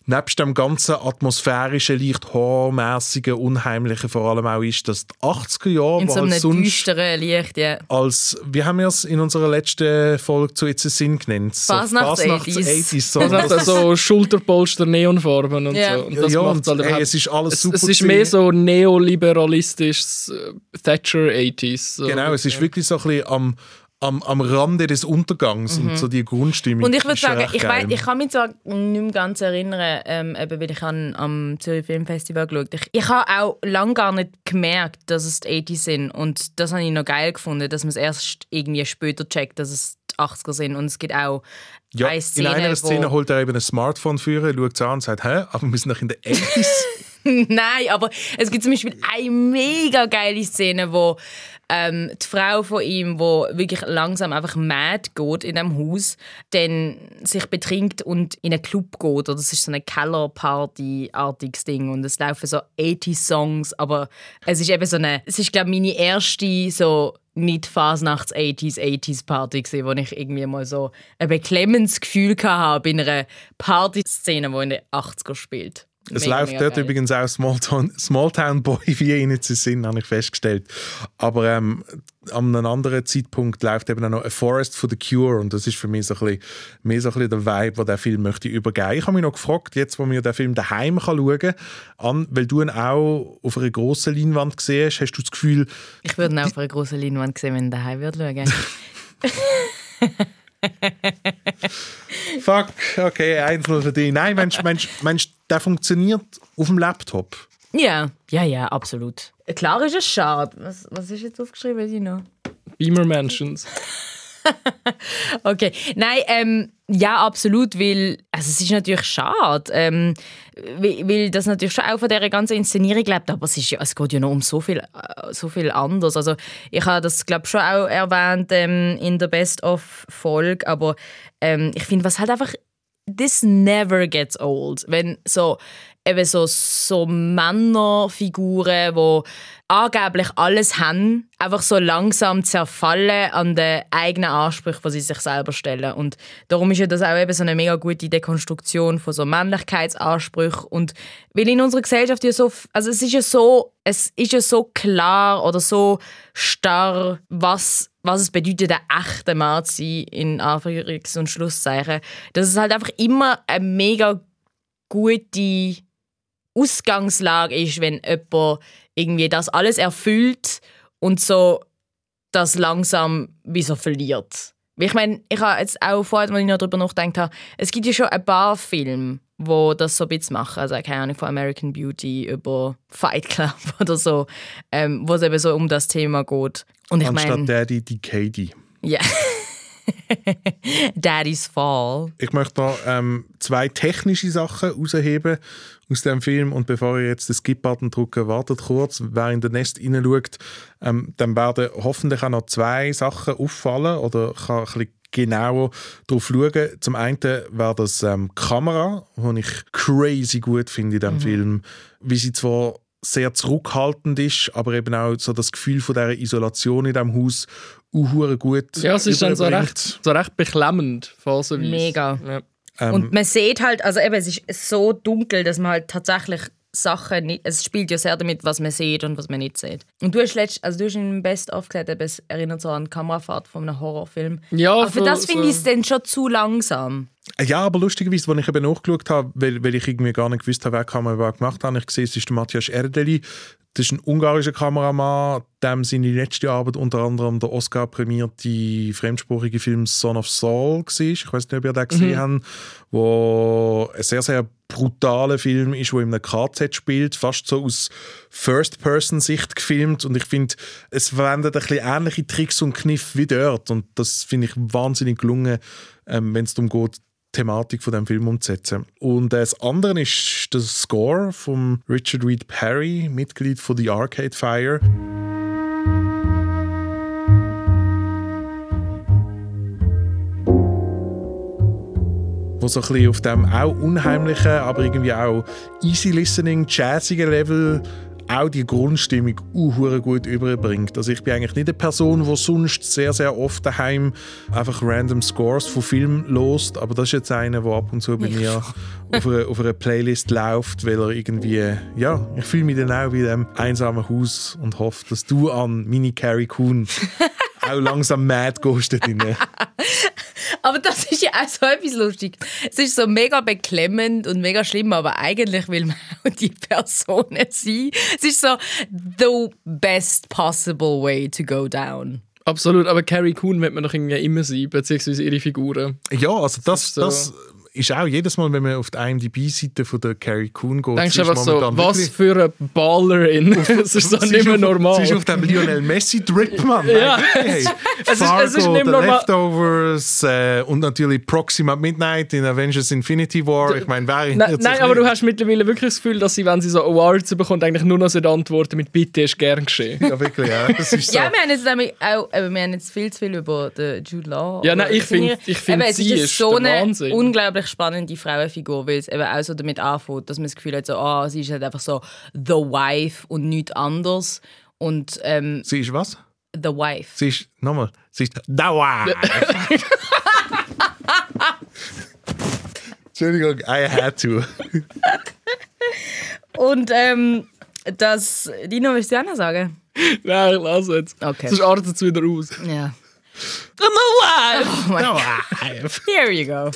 nebst dem ganzen atmosphärischen, leicht horrormäßigen, unheimlichen vor allem auch ist, dass die 80er Jahre, In so halt einem sonst düsteren Licht, ja. als, wie haben wir es in unserer letzten Folge zu It's a Sin genannt? So Fasnachts- Fasnachts- 80s. So, das- so Schulterpolster, Neonfarben und Ja. so. Und das ja, macht's und, halt ey, überhaupt- es ist alles es, super es ist gewesen. mehr so neoliberalistisches äh, Thatcher 80s. So. Genau, es ist wirklich so ein bisschen am, am, am Rande des Untergangs und so die Grundstimmung. Mhm. Und ich würde sagen, ich, weiss, ich kann mich zwar nicht mehr ganz erinnern, ähm, eben, weil ich an, am Zürich Filmfestival geschaut habe. Ich, ich habe auch lange gar nicht gemerkt, dass es die 80s sind. Und das habe ich noch geil gefunden, dass man es erst irgendwie später checkt, dass es die 80er sind. Und es gibt auch ja, eine in Szene, einer Szene wo... holt er eben ein Smartphone führen, schaut es an und sagt, hä, aber wir sind noch in den 80s. Nein, aber es gibt zum Beispiel eine mega geile Szene, wo ähm, die Frau von ihm, wo wirklich langsam einfach mad geht in dem Haus, dann sich betrinkt und in einen Club geht. Oder das ist so eine Keller-Party-artiges Ding und es laufen so 80 Songs, aber es ist eben so eine, es ist glaube meine erste so nicht Fasnachts 80s 80s Party gesehen, wo ich irgendwie mal so ein beklemmendes Gefühl hatte in einer Partyszene, die in den 80er spielt. Es Mega, läuft mega dort geil. übrigens auch Smalltown, Smalltown Boy wie ihn zu sind, habe ich festgestellt. Aber ähm, an einem anderen Zeitpunkt läuft eben auch noch A Forest for the Cure und das ist für mich so ein bisschen, mehr so ein bisschen der Vibe, den der Film möchte übergeben. Ich habe mich noch gefragt, jetzt wo mir den Film daheim kann schauen kann, weil du ihn auch auf einer grossen Leinwand gesehen hast, hast du das Gefühl, Ich würde ihn auch auf einer grossen Leinwand sehen, wenn ich daheim würde schauen. fuck, okay, 1-0 für dich. Nein, Mensch, Mensch, Mensch, der funktioniert auf dem Laptop. ja, ja, ja, absolut. Klar ist es schade. Was, was ist jetzt aufgeschrieben, noch? Beamer Mansions. Okay, nein, ähm, ja, absolut, weil also es ist natürlich schade, ähm, weil, das natürlich schon auch von dieser ganzen Inszenierung lebt, aber es, ist es geht ja noch um so viel, äh, so viel anderes. Also ich habe das, glaube schon auch erwähnt ähm, in der Best-of-Folge, aber ähm, ich finde, was halt einfach this never gets old. Wenn so eben so, so Männerfiguren, die angeblich alles haben, einfach so langsam zerfallen an den eigenen Ansprüchen, die sie sich selber stellen. Und darum ist ja das auch eben so eine mega gute Dekonstruktion von so Männlichkeitsansprüchen. Und weil in unserer Gesellschaft ja so, also es ist ja so, es ist ja so klar oder so starr, was was es bedeutet, ein echter Mann zu sein, in Anführungs- und Schlusszeichen, dass es halt einfach immer eine mega gute Ausgangslage ist, wenn jemand irgendwie das alles erfüllt und so das langsam wie so verliert. Ich meine, ich habe jetzt auch vorher, als ich noch darüber nachgedacht habe, es gibt ja schon ein paar Filme, wo das so ein bisschen machen. Also keine Ahnung, von American Beauty über Fight Club oder so, ähm, wo es eben so um das Thema geht. Und ich Anstatt meine, Daddy, die Katie. ja. Daddy's Fall. Ich möchte noch ähm, zwei technische Sachen herausheben aus dem Film. Und bevor ihr jetzt den Skip-Button drückt, wartet kurz. Wer in den Nest hineinschaut, ähm, dann werden hoffentlich auch noch zwei Sachen auffallen oder kann ein bisschen genauer darauf schauen. Zum einen wäre das ähm, die Kamera, die ich crazy gut finde in diesem Film. Wie sie zwar sehr zurückhaltend ist, aber eben auch so das Gefühl von dieser Isolation in diesem Haus auch gut Ja, es ist dann so recht, so recht beklemmend, phasenweise. Mega. Ja. Ähm, Und man sieht halt, also eben, es ist so dunkel, dass man halt tatsächlich Sachen nicht, es spielt ja sehr damit, was man sieht und was man nicht sieht. Und du hast letzt, also du hast in Best aufgeklärt, eben, es erinnert so an die Kamerafahrt von einem Horrorfilm. Ja, Aber für so- das finde so- ich es dann schon zu langsam. Ja, aber lustigerweise, als ich eben nachgeschaut habe, weil, weil ich irgendwie gar nicht gewusst habe, wer die Kamera gemacht hat, habe ich gesehen, es ist der Matthias Erdeli. Das ist ein ungarischer Kameramann, dem seine letzte Arbeit unter anderem der Oscar prämierte fremdsprachige Film Son of Saul war. Ich weiß nicht, ob ihr den gesehen habt, wo ein sehr, sehr brutaler Film ist, der in einem KZ spielt, fast so aus First-Person-Sicht gefilmt. Und ich finde, es verwendet ein bisschen ähnliche Tricks und Kniff wie dort. Und das finde ich wahnsinnig gelungen, ähm, wenn es darum geht, Thematik von dem Film umzusetzen. Und äh, das andere ist der Score von Richard Reed Perry, Mitglied von The Arcade Fire. wo so ein bisschen auf dem auch unheimlichen, aber irgendwie auch easy listening, jazzigen Level auch die Grundstimmung uh, gut überbringt. Also ich bin eigentlich nicht eine Person, die sonst sehr, sehr oft daheim einfach random Scores von Filmen lost, aber das ist jetzt einer, der ab und zu bei mir auf einer, auf einer Playlist läuft, weil er irgendwie, ja, ich fühle mich dann auch wie in einem einsamen Haus und hoffe, dass du an Mini Carrie Coon auch langsam mad gehst da drinnen. Aber das ist ja auch so etwas lustig. Es ist so mega beklemmend und mega schlimm, aber eigentlich will man auch die Personen sein. Es ist so the best possible way to go down. Absolut, aber Carrie Coon wird man doch irgendwie immer sein, beziehungsweise ihre Figuren. Ja, also das, ist so- das ist auch jedes Mal, wenn man auf die IMDb-Seite von der Carrie Coon geht, Denkst du ist einfach so, was für eine Ballerin. Das ist so nicht mehr normal. Sie ist auf dem Lionel Messi-Drip, Mann. Ja, Hey, es ist- Fargo, es ist nicht The normal. Leftovers äh, und natürlich Proxima Midnight in Avengers Infinity War. Ich meine, wer Nein, nein, aber du nicht? hast mittlerweile wirklich das Gefühl, dass sie, wenn sie so Awards bekommt, eigentlich nur noch so antworten mit «Bitte, ist gern geschehen». Ja, wirklich, ja. Das ist so. Ja, wir haben jetzt nämlich auch, eben, wir haben jetzt viel zu viel über den Jude Law. Ja, nein, aber ich find- finde- ich find, sie ist, ist so der eine Wahnsinn. unglaublich spannende Frauenfigur, weil es eben auch so damit anfängt, dass man das Gefühl hat, so, ah, sie ist halt einfach so the wife und nichts anderes. Und ähm, Sie ist was? the wife. Sie ist, nochmal, sie ist Dauer. Entschuldigung, I had to. Und ähm, das, Dino, willst du auch noch sagen? Nein, ich lasse jetzt. Okay. Sonst artet es wieder aus. Ja. I'm alive! Oh mein Dauer. Here you go.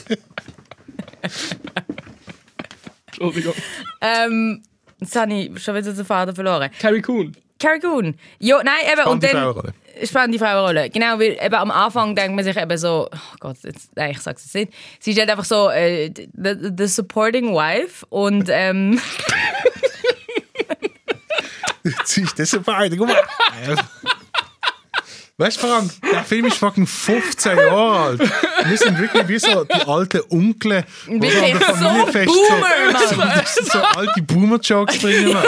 Entschuldigung. ähm, jetzt habe ich schon wieder den Vater verloren. Carrie Coon. Carrie Coon. Ja, nein, eben. und Spannende dann, Frauenrolle. Spannende Frauenrolle. Genau, weil eben am Anfang denkt man sich eben so, oh Gott, jetzt, nein, ich sag's jetzt nicht. Sie ist halt einfach so äh, the, the supporting wife und ähm, Sie ist disappointed. Guck mal. Weißt du, Frank, der Film ist fucking 15 Jahre alt. Wir sind wirklich wie so die alten Onkel, die an der sind so Familienfest Boomer, so, so, so alte Boomer-Jokes bringen. Mann.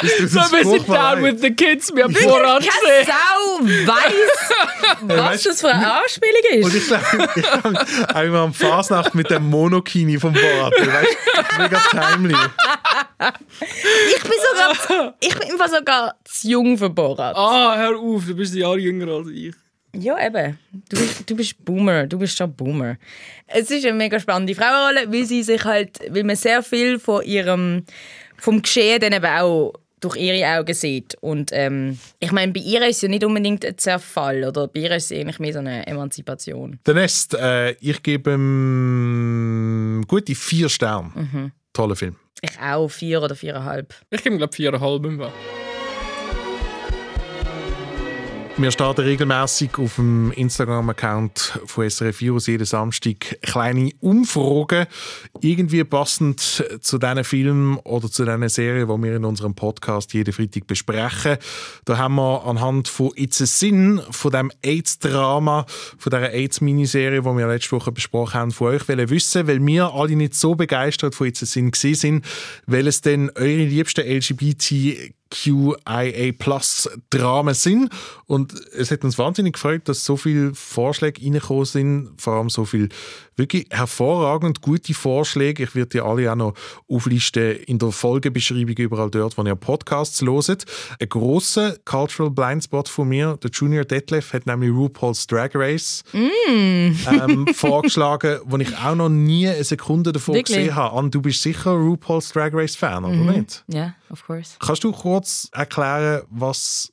So, sind furchtbar down with the kids. Wir haben vorher keine. Sau weiß, was das für eine Anspielung Und ist. ich glaube, ich glaub, einmal am Fasnacht mit dem Monokini vom Borat. Weißt du, mega timely. Ich bin sogar, ich bin einfach sogar zu jung für Borat. Ah, hör auf, du bist ein Jahr jünger als ich. Ja, eben. Du bist, du bist Boomer. Du bist schon Boomer. Es ist eine mega spannende Frauenrolle, weil sie sich halt, weil man sehr viel von ihrem, vom Geschehen dann eben auch durch ihre Augen sieht. Und ähm, ich meine, bei ihr ist es ja nicht unbedingt ein Zerfall, oder bei ihr ist es eigentlich mehr so eine Emanzipation. Der Nest, äh, ich gebe ihm gute vier Sterne. Toller Film. Ich auch, vier oder viereinhalb. Ich gebe, glaube viereinhalb. im Wir starten regelmäßig auf dem Instagram-Account von SRF Virus jeden Samstag kleine Umfragen, irgendwie passend zu diesen Filmen oder zu diesen Serien, die wir in unserem Podcast jeden Freitag besprechen. Da haben wir anhand von It's a Sin, von dem AIDS-Drama, von dieser AIDS-Miniserie, die wir letzte Woche besprochen haben, von euch wollen wissen, weil wir alle nicht so begeistert von It's a Sin gewesen sind, welches denn eure liebsten LGBT QIA Plus Dramen sind. Und es hat uns wahnsinnig gefreut, dass so viele Vorschläge reingekommen sind, vor allem so viele wirklich hervorragend gute Vorschläge. Ich werde die alle auch noch auflisten in der Folgebeschreibung überall dort, wo ihr Podcasts loset. Ein grosser Cultural Blindspot von mir, der Junior Detlef, hat nämlich RuPaul's Drag Race ähm, vorgeschlagen, wo ich auch noch nie eine Sekunde davon Wirklich? gesehen habe. An, du bist sicher RuPaul's Drag Race Fan, oder nicht? Ja, of course. Kannst du kurz erklären, was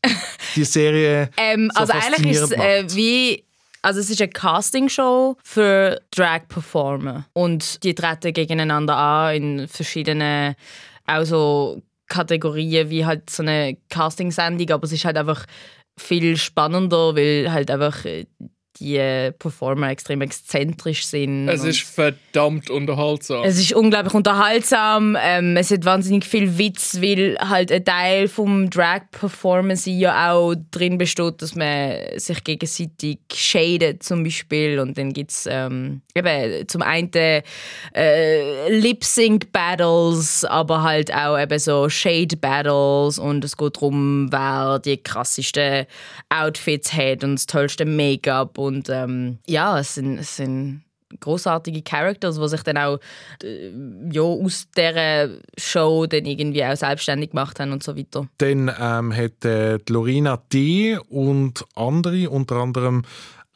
die Serie Ähm, so also eigentlich ist es äh, wie also es ist eine Castingshow für Drag-Performer und die treten gegeneinander an in verschiedenen auch so Kategorien wie halt so eine Castingsendung, aber es ist halt einfach viel spannender, weil halt einfach äh, die Performer extrem exzentrisch sind. Es ist verdammt unterhaltsam. es ist unglaublich unterhaltsam. Ähm, es hat wahnsinnig viel Witz, weil halt ein Teil vom Drag-Performance ja auch drin besteht, dass man sich gegenseitig shadet zum Beispiel. Und dann gibt es ähm, eben zum einen äh, Lip-Sync-Battles, aber halt auch eben so Shade-Battles. Und es geht darum, wer die krassesten Outfits hat und das tollste Make-up. Und ähm, ja, es sind, es sind großartige Characters, die sich dann auch äh, ja, aus dieser Show dann irgendwie auch selbstständig gemacht haben und so weiter. Dann ähm, hat äh, die Lorena D. und andere, unter anderem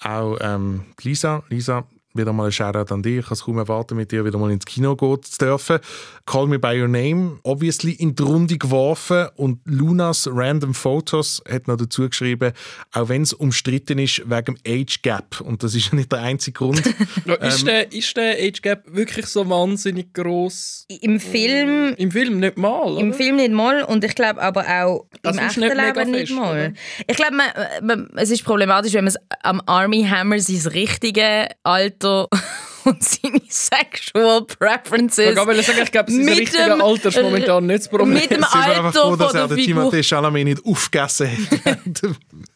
auch ähm, Lisa. Lisa, wieder mal ein Shoutout an dich. Ich kann es kaum erwarten, mit dir wieder mal ins Kino gehen zu dürfen. Call Me By Your Name, obviously in die Runde geworfen und Lunas Random Photos hat noch dazu geschrieben, auch wenn es umstritten ist wegen dem Age Gap. Und das ist ja nicht der einzige Grund. Ist, der, ist der Age Gap wirklich so wahnsinnig groß? Im Film, Im Film nicht mal, oder? im Film nicht mal und ich glaube aber auch Das im ist echten nicht Leben nicht fest, mal. oder? Ich glaube, es ist problematisch, wenn man es am Army Hammer sein richtige Alter Also und seine Sexual Preferences Ich wollte sagen, ich glaube, sein mit richtiger dem- Alter ist momentan nicht das Problem. mit dem Sind wir einfach Alter froh, dass von der den Figur. Timothée Chalamet nicht aufgegessen hat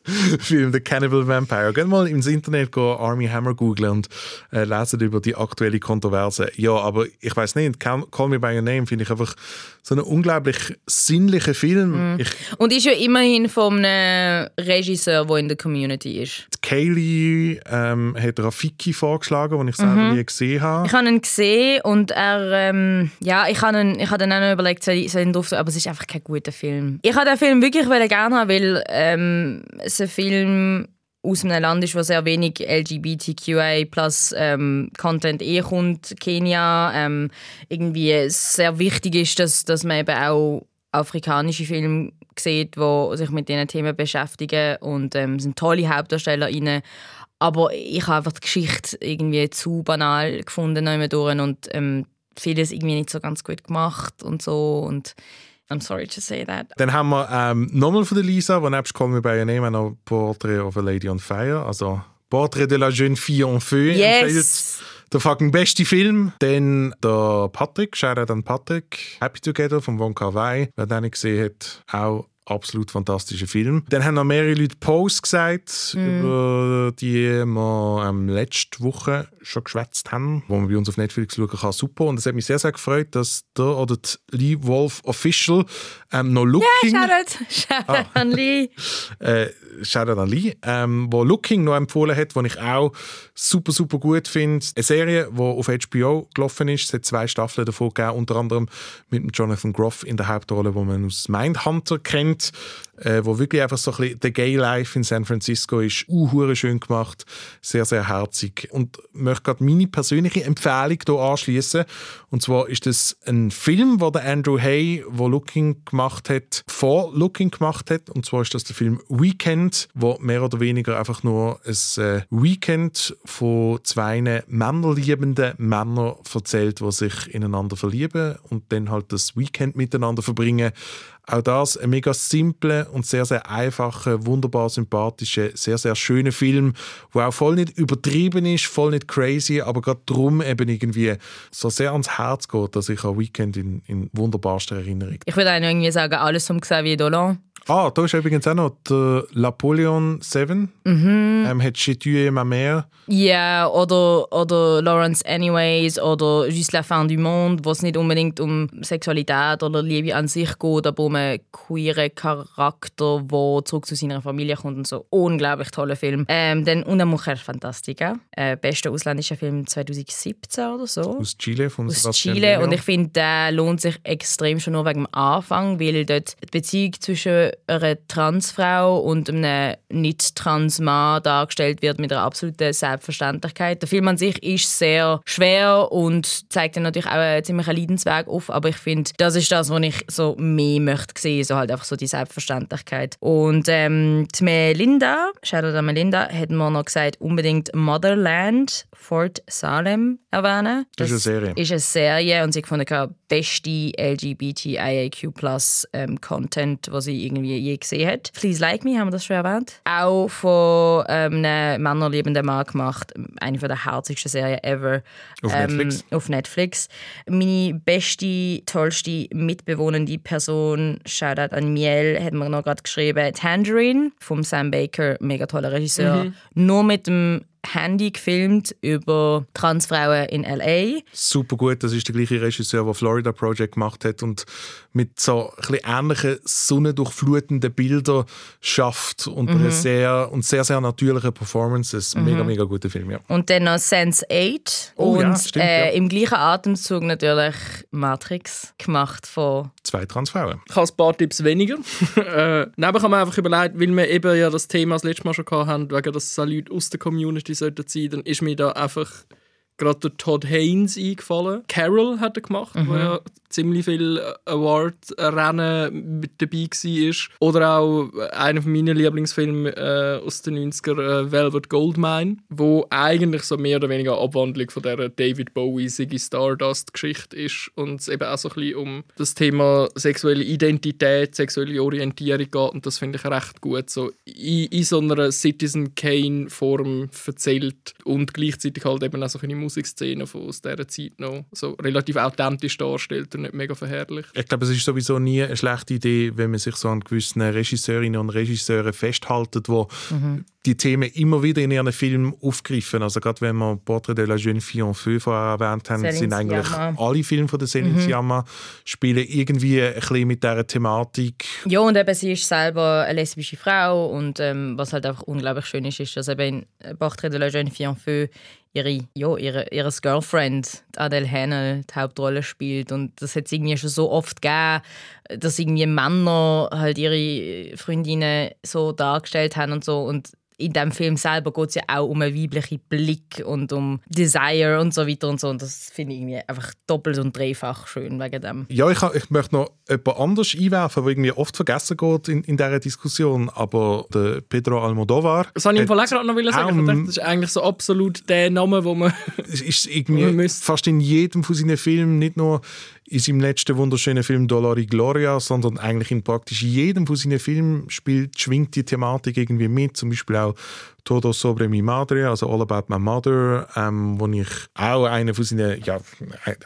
Film The Cannibal Vampire. Geht mal ins Internet go Army Hammer googlen und äh, lesen über die aktuelle Kontroverse. Ja, aber ich weiß nicht, Call, Call Me By Your Name finde ich einfach so einen unglaublich sinnlichen Mhm. Film. Ich, Und ist ja immerhin von einem Regisseur, der in der Community ist. Kaylee ähm, hat Rafiki vorgeschlagen, den ich selber Mhm. Nie gesehen habe. Ich habe ihn gesehen und er, ähm, ja, ich habe ihn, ich habe dann auch noch überlegt, soll ich, soll ich ihn drauf tun, aber es ist einfach kein guter Film. Ich habe den Film wirklich gerne haben, weil ähm, es ein Film aus einem Land ist, wo sehr wenig LGBTQI plus ähm, Content eh kommt, Kenia. Ähm, irgendwie sehr wichtig ist, dass, dass man eben auch afrikanische Filme sieht, die sich mit diesen Themen beschäftigen und ähm, es sind tolle Hauptdarsteller rein. Aber ich habe einfach die Geschichte irgendwie zu banal gefunden durch und ähm, vieles irgendwie nicht so ganz gut gemacht und so und I'm sorry to say that. Dann haben wir ähm, nochmal von der Lisa, die nebst Call Me By Your Name noch Portrait of a Lady on Fire, also Portrait de la jeune fille en feu. Yes! Der fucking beste Film. Dann der Patrick, Shoutout an Patrick. Happy Together von Wong Kar Wai. Wer den nicht gesehen hat, auch absolut fantastischer Film. Dann haben noch mehrere Leute Post gesagt, über die wir ähm, letzte Woche schon geschwätzt haben, wo man bei uns auf Netflix schauen kann. Super. Und es hat mich sehr, sehr gefreut, dass der oder die Lee Wolf Official ähm, noch Looking... Shoutout, Shoutout an Lee. äh, Shoutout an Lee, ähm, wo Looking noch empfohlen hat, die ich auch super, super gut finde. Eine Serie, die auf HBO gelaufen ist. Es hat zwei Staffeln davon gegeben, unter anderem mit Jonathan Groff in der Hauptrolle, wo man aus Mindhunter kennt, äh, wo wirklich einfach so ein bisschen der Gay Life in San Francisco ist. Uh, schön gemacht, sehr, sehr herzig. Und möchte gerade meine persönliche Empfehlung hier anschließen. Und zwar ist das ein Film, wo der Andrew Hay, wo Looking gemacht hat, vor Looking gemacht hat. Und zwar ist das der Film Weekend, wo mehr oder weniger einfach nur ein äh, Weekend von zwei männerliebenden Männern erzählt, die sich ineinander verlieben und dann halt das Weekend miteinander verbringen. Auch das ein mega simpler und sehr, sehr einfacher, wunderbar sympathischer, sehr, sehr schöner Film, der auch voll nicht übertrieben ist, voll nicht crazy, aber gerade darum eben irgendwie so sehr ans Herz geht, dass ich an Weekend in, in wunderbarster Erinnerung. Ich würde noch irgendwie sagen, alles vom Xavier Dolan. Ah, da ist übrigens auch noch der Napoleon 7. Mhm. Ähm, hat tué ma mère. Ja, oder, oder Lawrence Anyways oder Juste la fin du monde, wo es nicht unbedingt um Sexualität oder Liebe an sich geht, aber um einen queeren Charakter, der zurück zu seiner Familie kommt und so. Unglaublich toller Film. Ähm, dann Una Mujer Fantastica, äh, bester ausländischer Film 2017 oder so. Aus Chile, von aus Sebastian Chile Leone. und ich finde, der lohnt sich extrem schon nur wegen dem Anfang, weil dort die Beziehung zwischen einer Transfrau und einem nicht-trans-Mann dargestellt wird mit einer absoluten Selbstverständlichkeit. Der Film an sich ist sehr schwer und zeigt dann natürlich auch einen ziemlichen Leidensweg auf, aber ich finde, das ist das, was ich so mehr möchte sehen, so halt einfach so die Selbstverständlichkeit. Und ähm, die Melinda, Shoutout an Melinda, hat mir noch gesagt, unbedingt Motherland, Fort Salem erwähnen. Das ist eine Serie. Ist eine Serie und sie gefunden, beste LGBTIAQ ähm, Content, was sie irgendwie je gesehen hat. Please Like Me, haben wir das schon erwähnt. Auch von ähm, einem männerliebenden Mann gemacht. Eine der herzigsten Serien ever. Auf Netflix? Auf Netflix. Meine beste, tollste mitbewohnende Person, Shoutout an Miel, hat mir noch gerade geschrieben, Tangerine vom Sam Baker, mega toller Regisseur. Nur mit dem Handy gefilmt über Transfrauen in L.A. super gut. Das ist der gleiche Regisseur, der Florida Project gemacht hat und mit so ein ähnlichen sonnendurchflutenden Bildern schafft und Mhm. sehr und sehr sehr natürlichen Performances. Mega mega guter Film, ja. Und dann noch Sense 8. Oh und ja, stimmt, äh, ja. im gleichen Atemzug natürlich Matrix gemacht von. Zwei Transfrauen. Ich habe ein paar Tipps weniger. äh, ich habe mir einfach überlegt, weil wir eben ja das Thema das letzte Mal schon hatten, wegen dass es Leute aus der Community sollten sein, dann ist mir da einfach gerade der Todd Haynes eingefallen. Carol hat er gemacht, Mhm. wo ja ziemlich viel Award-Rennen mit dabei war. Oder auch einer meiner Lieblingsfilme äh, aus den 90er, äh, Velvet Goldmine, wo eigentlich so mehr oder weniger eine Abwandlung von der David Bowie Ziggy Stardust Geschichte ist und es eben auch so ein bisschen um das Thema sexuelle Identität, sexuelle Orientierung geht und das finde ich recht gut so in, in so einer Citizen Kane Form erzählt und gleichzeitig halt eben auch so eine Musikszene von aus dieser Zeit noch so relativ authentisch darstellt nicht mega verherrlicht. Ich glaube, es ist sowieso nie eine schlechte Idee, wenn man sich so an gewissen Regisseurinnen und Regisseuren festhält, die die Themen immer wieder in ihren Filmen aufgreifen. Also gerade wenn wir Portrait de la jeune fille en feu vorher erwähnt haben, Céline sind eigentlich Sciamma. alle Filme von der Céline Sciamma spielen irgendwie ein bisschen mit dieser Thematik. Ja, und eben sie ist selber eine lesbische Frau und ähm, was halt einfach unglaublich schön ist, ist, dass eben in Portrait de la jeune fille en feu ihre, ja, ihre, ihres Girlfriend, Adele Haenel, die Hauptrolle spielt. Und das hat es irgendwie schon so oft gegeben, dass irgendwie Männer halt ihre Freundinnen so dargestellt haben und so. Und in dem Film selber geht es ja auch um einen weiblichen Blick und um Desire und so weiter und so. Und das finde ich irgendwie einfach doppelt und dreifach schön wegen dem. Ja, ich, ich möchte noch jemand anders einwerfen, der irgendwie oft vergessen geht in, in dieser Diskussion, aber der Pedro Almodovar Das wollte ich im hat- Fall auch gerade noch sagen. dachte, im- das ist eigentlich so absolut der Name, wo man ist irgendwie fast in jedem von seinen Filmen, nicht nur in seinem letzten wunderschönen Film Dolori Gloria, sondern eigentlich in praktisch jedem von seinen Filmen spielt, schwingt die Thematik irgendwie mit. Zum Beispiel auch Todo sobre mi madre, also All About My Mother, ähm, wo ich auch einer von seinen, ja,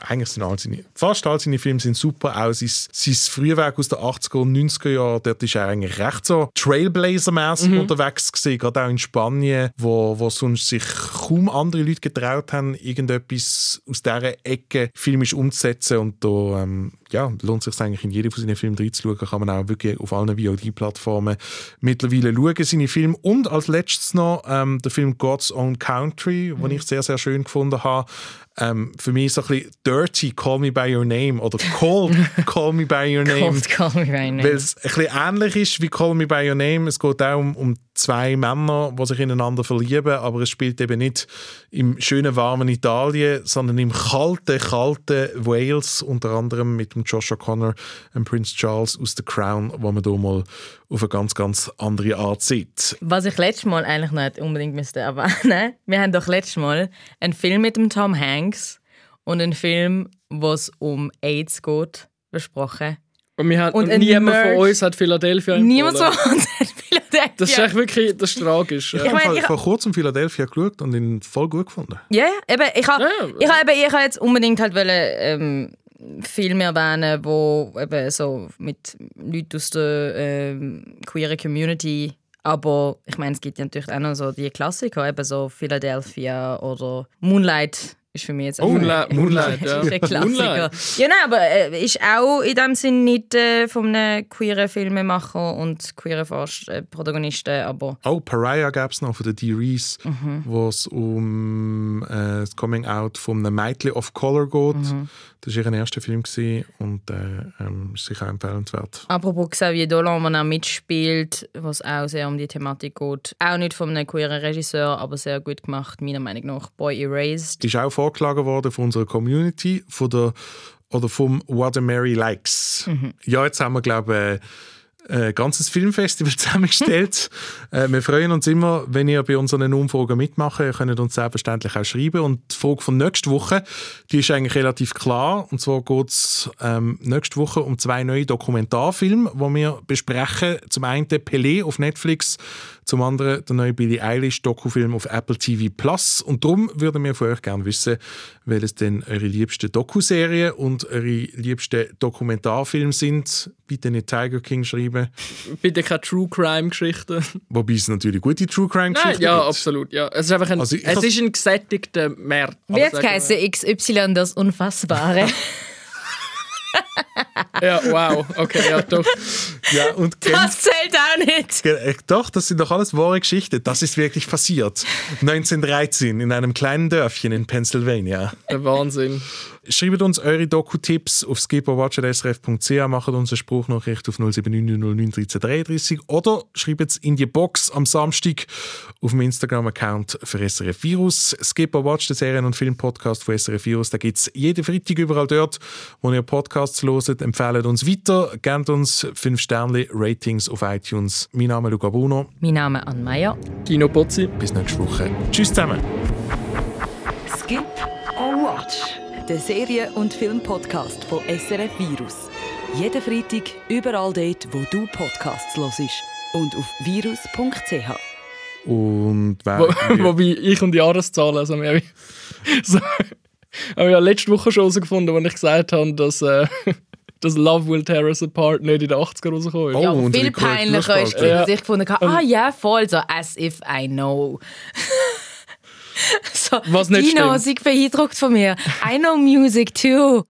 eigentlich sind all seine, fast all seine Filme sind super, auch sein, sein Frühwerk aus den 80er und 90er Jahren, dort ist er eigentlich recht so Trailblazer-mäßig unterwegs gewesen, gerade auch in Spanien, wo, wo sonst sich kaum andere Leute getraut haben, irgendetwas aus dieser Ecke filmisch umzusetzen. Und da ähm, ja, lohnt es sich eigentlich in jedem von seinen Filmen reinzuschauen, kann man auch wirklich auf allen VOD-Plattformen mittlerweile schauen, seine Filme. Und als letztes noch ähm, der Film God's Own Country, den ich sehr, sehr schön gefunden habe. Ähm, für mich so ein bisschen Dirty, Call Me By Your Name oder Cold, Call Me By Your Name. Cold Call Me By Name. Weil es ein bisschen ähnlich ist wie Call Me By Your Name. Es geht auch um, um zwei Männer, die sich ineinander verlieben, aber es spielt eben nicht im schönen, warmen Italien, sondern im kalten, kalten Wales, unter anderem mit dem Joshua Connor und Prince Charles aus The Crown, wo man hier mal auf eine ganz, ganz andere Art sieht. Was ich letztes Mal eigentlich nicht unbedingt müsste erwähnen, wir haben doch letztes Mal einen Film mit dem Tom Hanks und einen Film, wo es um AIDS geht, besprochen. Und, wir haben, Und und, niemand Merch. von uns hat Philadelphia empfohlen. Niemand so uns hat Philadelphia. Das ist echt wirklich das ist tragisch. Ich Ja. habe meine, ich- vor kurzem Philadelphia geschaut und ihn voll gut gefunden. Ja, ja, eben, ich habe Ja, ich hab, ich hab jetzt unbedingt halt wollen, ähm, Filme erwähnen, wo eben so mit Leuten aus der ähm, queeren Community, aber ich meine, es gibt ja natürlich auch noch so die Klassiker, eben so Philadelphia oder Moonlight ist für mich jetzt auch Moonlight- Moonlight, ja. Klassiker. Moonlight. Ja, nein, aber äh, ist auch in dem Sinn nicht äh, von einem queeren Filmemacher und queeren Fast- äh, Protagonisten, aber Oh, Pariah gab es noch von der Dee Reese, Mhm. wo es um äh, das Coming Out von einem Mädchen of Color geht. Mhm. Das war ihr erster Film und äh, ähm, ist sicher empfehlenswert. Apropos Xavier Dolan, der auch mitspielt, was auch sehr um die Thematik geht. Auch nicht von einem queeren Regisseur, aber sehr gut gemacht, meiner Meinung nach. Boy Erased. Ist auch vorgeschlagen worden von unserer Community von der, oder vom What a Mary Likes. Mhm. Ja, jetzt haben wir, glaube ich, ein ganzes Filmfestival zusammengestellt. äh, wir freuen uns immer, wenn ihr bei unseren Umfragen mitmacht. Ihr könnt uns selbstverständlich auch schreiben. Und die Frage von nächster Woche, die ist eigentlich relativ klar. Und zwar geht es ähm, nächste Woche um zwei neue Dokumentarfilme, die wir besprechen. Zum einen Pelé auf Netflix, zum anderen der neue Billie Eilish Dokufilm auf Apple TV Plus. Und darum würden wir von euch gerne wissen, welches denn eure liebsten Dokuserien und eure liebsten Dokumentarfilme sind. Bitte nicht Tiger King schreiben, Bitte keine True Crime Geschichten. wobei es natürlich gute True Crime Nein, Geschichten ja, gibt. absolut. Ja. Es ist einfach ein, Also es ist ein gesättigter Markt. Wie jetzt sagen wir. heißen XY das Unfassbare? Ja, wow. Okay, ja, doch. Ja, und das zählt auch nicht. Äh, Doch, das sind doch alles wahre Geschichten. Das ist wirklich passiert. 1913 in einem kleinen Dörfchen in Pennsylvania. Der Wahnsinn. Schreibt uns eure Doku-Tipps auf skipperwatch.srf.ch, macht uns eine Spruchnachricht auf 079091333 oder schreibt es in die Box am Samstag auf dem Instagram-Account für SRF Virus. Skipper Watch, der Serien- und Film-Podcast von SRF Virus, da gibt es jeden Freitag überall dort, wo ihr Podcasts loset. Empfehlt uns weiter, gebt uns 5 Sterne Ratings auf iTunes. Mein Name ist Luca Bruno. Mein Name ist Ann Meyer. Kino Pozzi. Bis nächste Woche. Tschüss zusammen. Skip or Watch, der Serien- und Filmpodcast von SRF Virus. Jeden Freitag überall dort, wo du Podcasts hörst und auf virus.ch. Und wer, Wo, wobei ich und die Jahreszahlen, also wir haben so, habe ich ja letzte Woche schon herausgefunden, als ich gesagt habe, dass, äh, dass Love Will Tear Us Apart nicht in den 80er rausgekommen ist. Oh, Ja, viel peinlicher ist, dass ich gefunden habe, ah ja, voll, so as if I know. so, Was nicht Dino, stimmt. beeindruckt von mir. I know music too.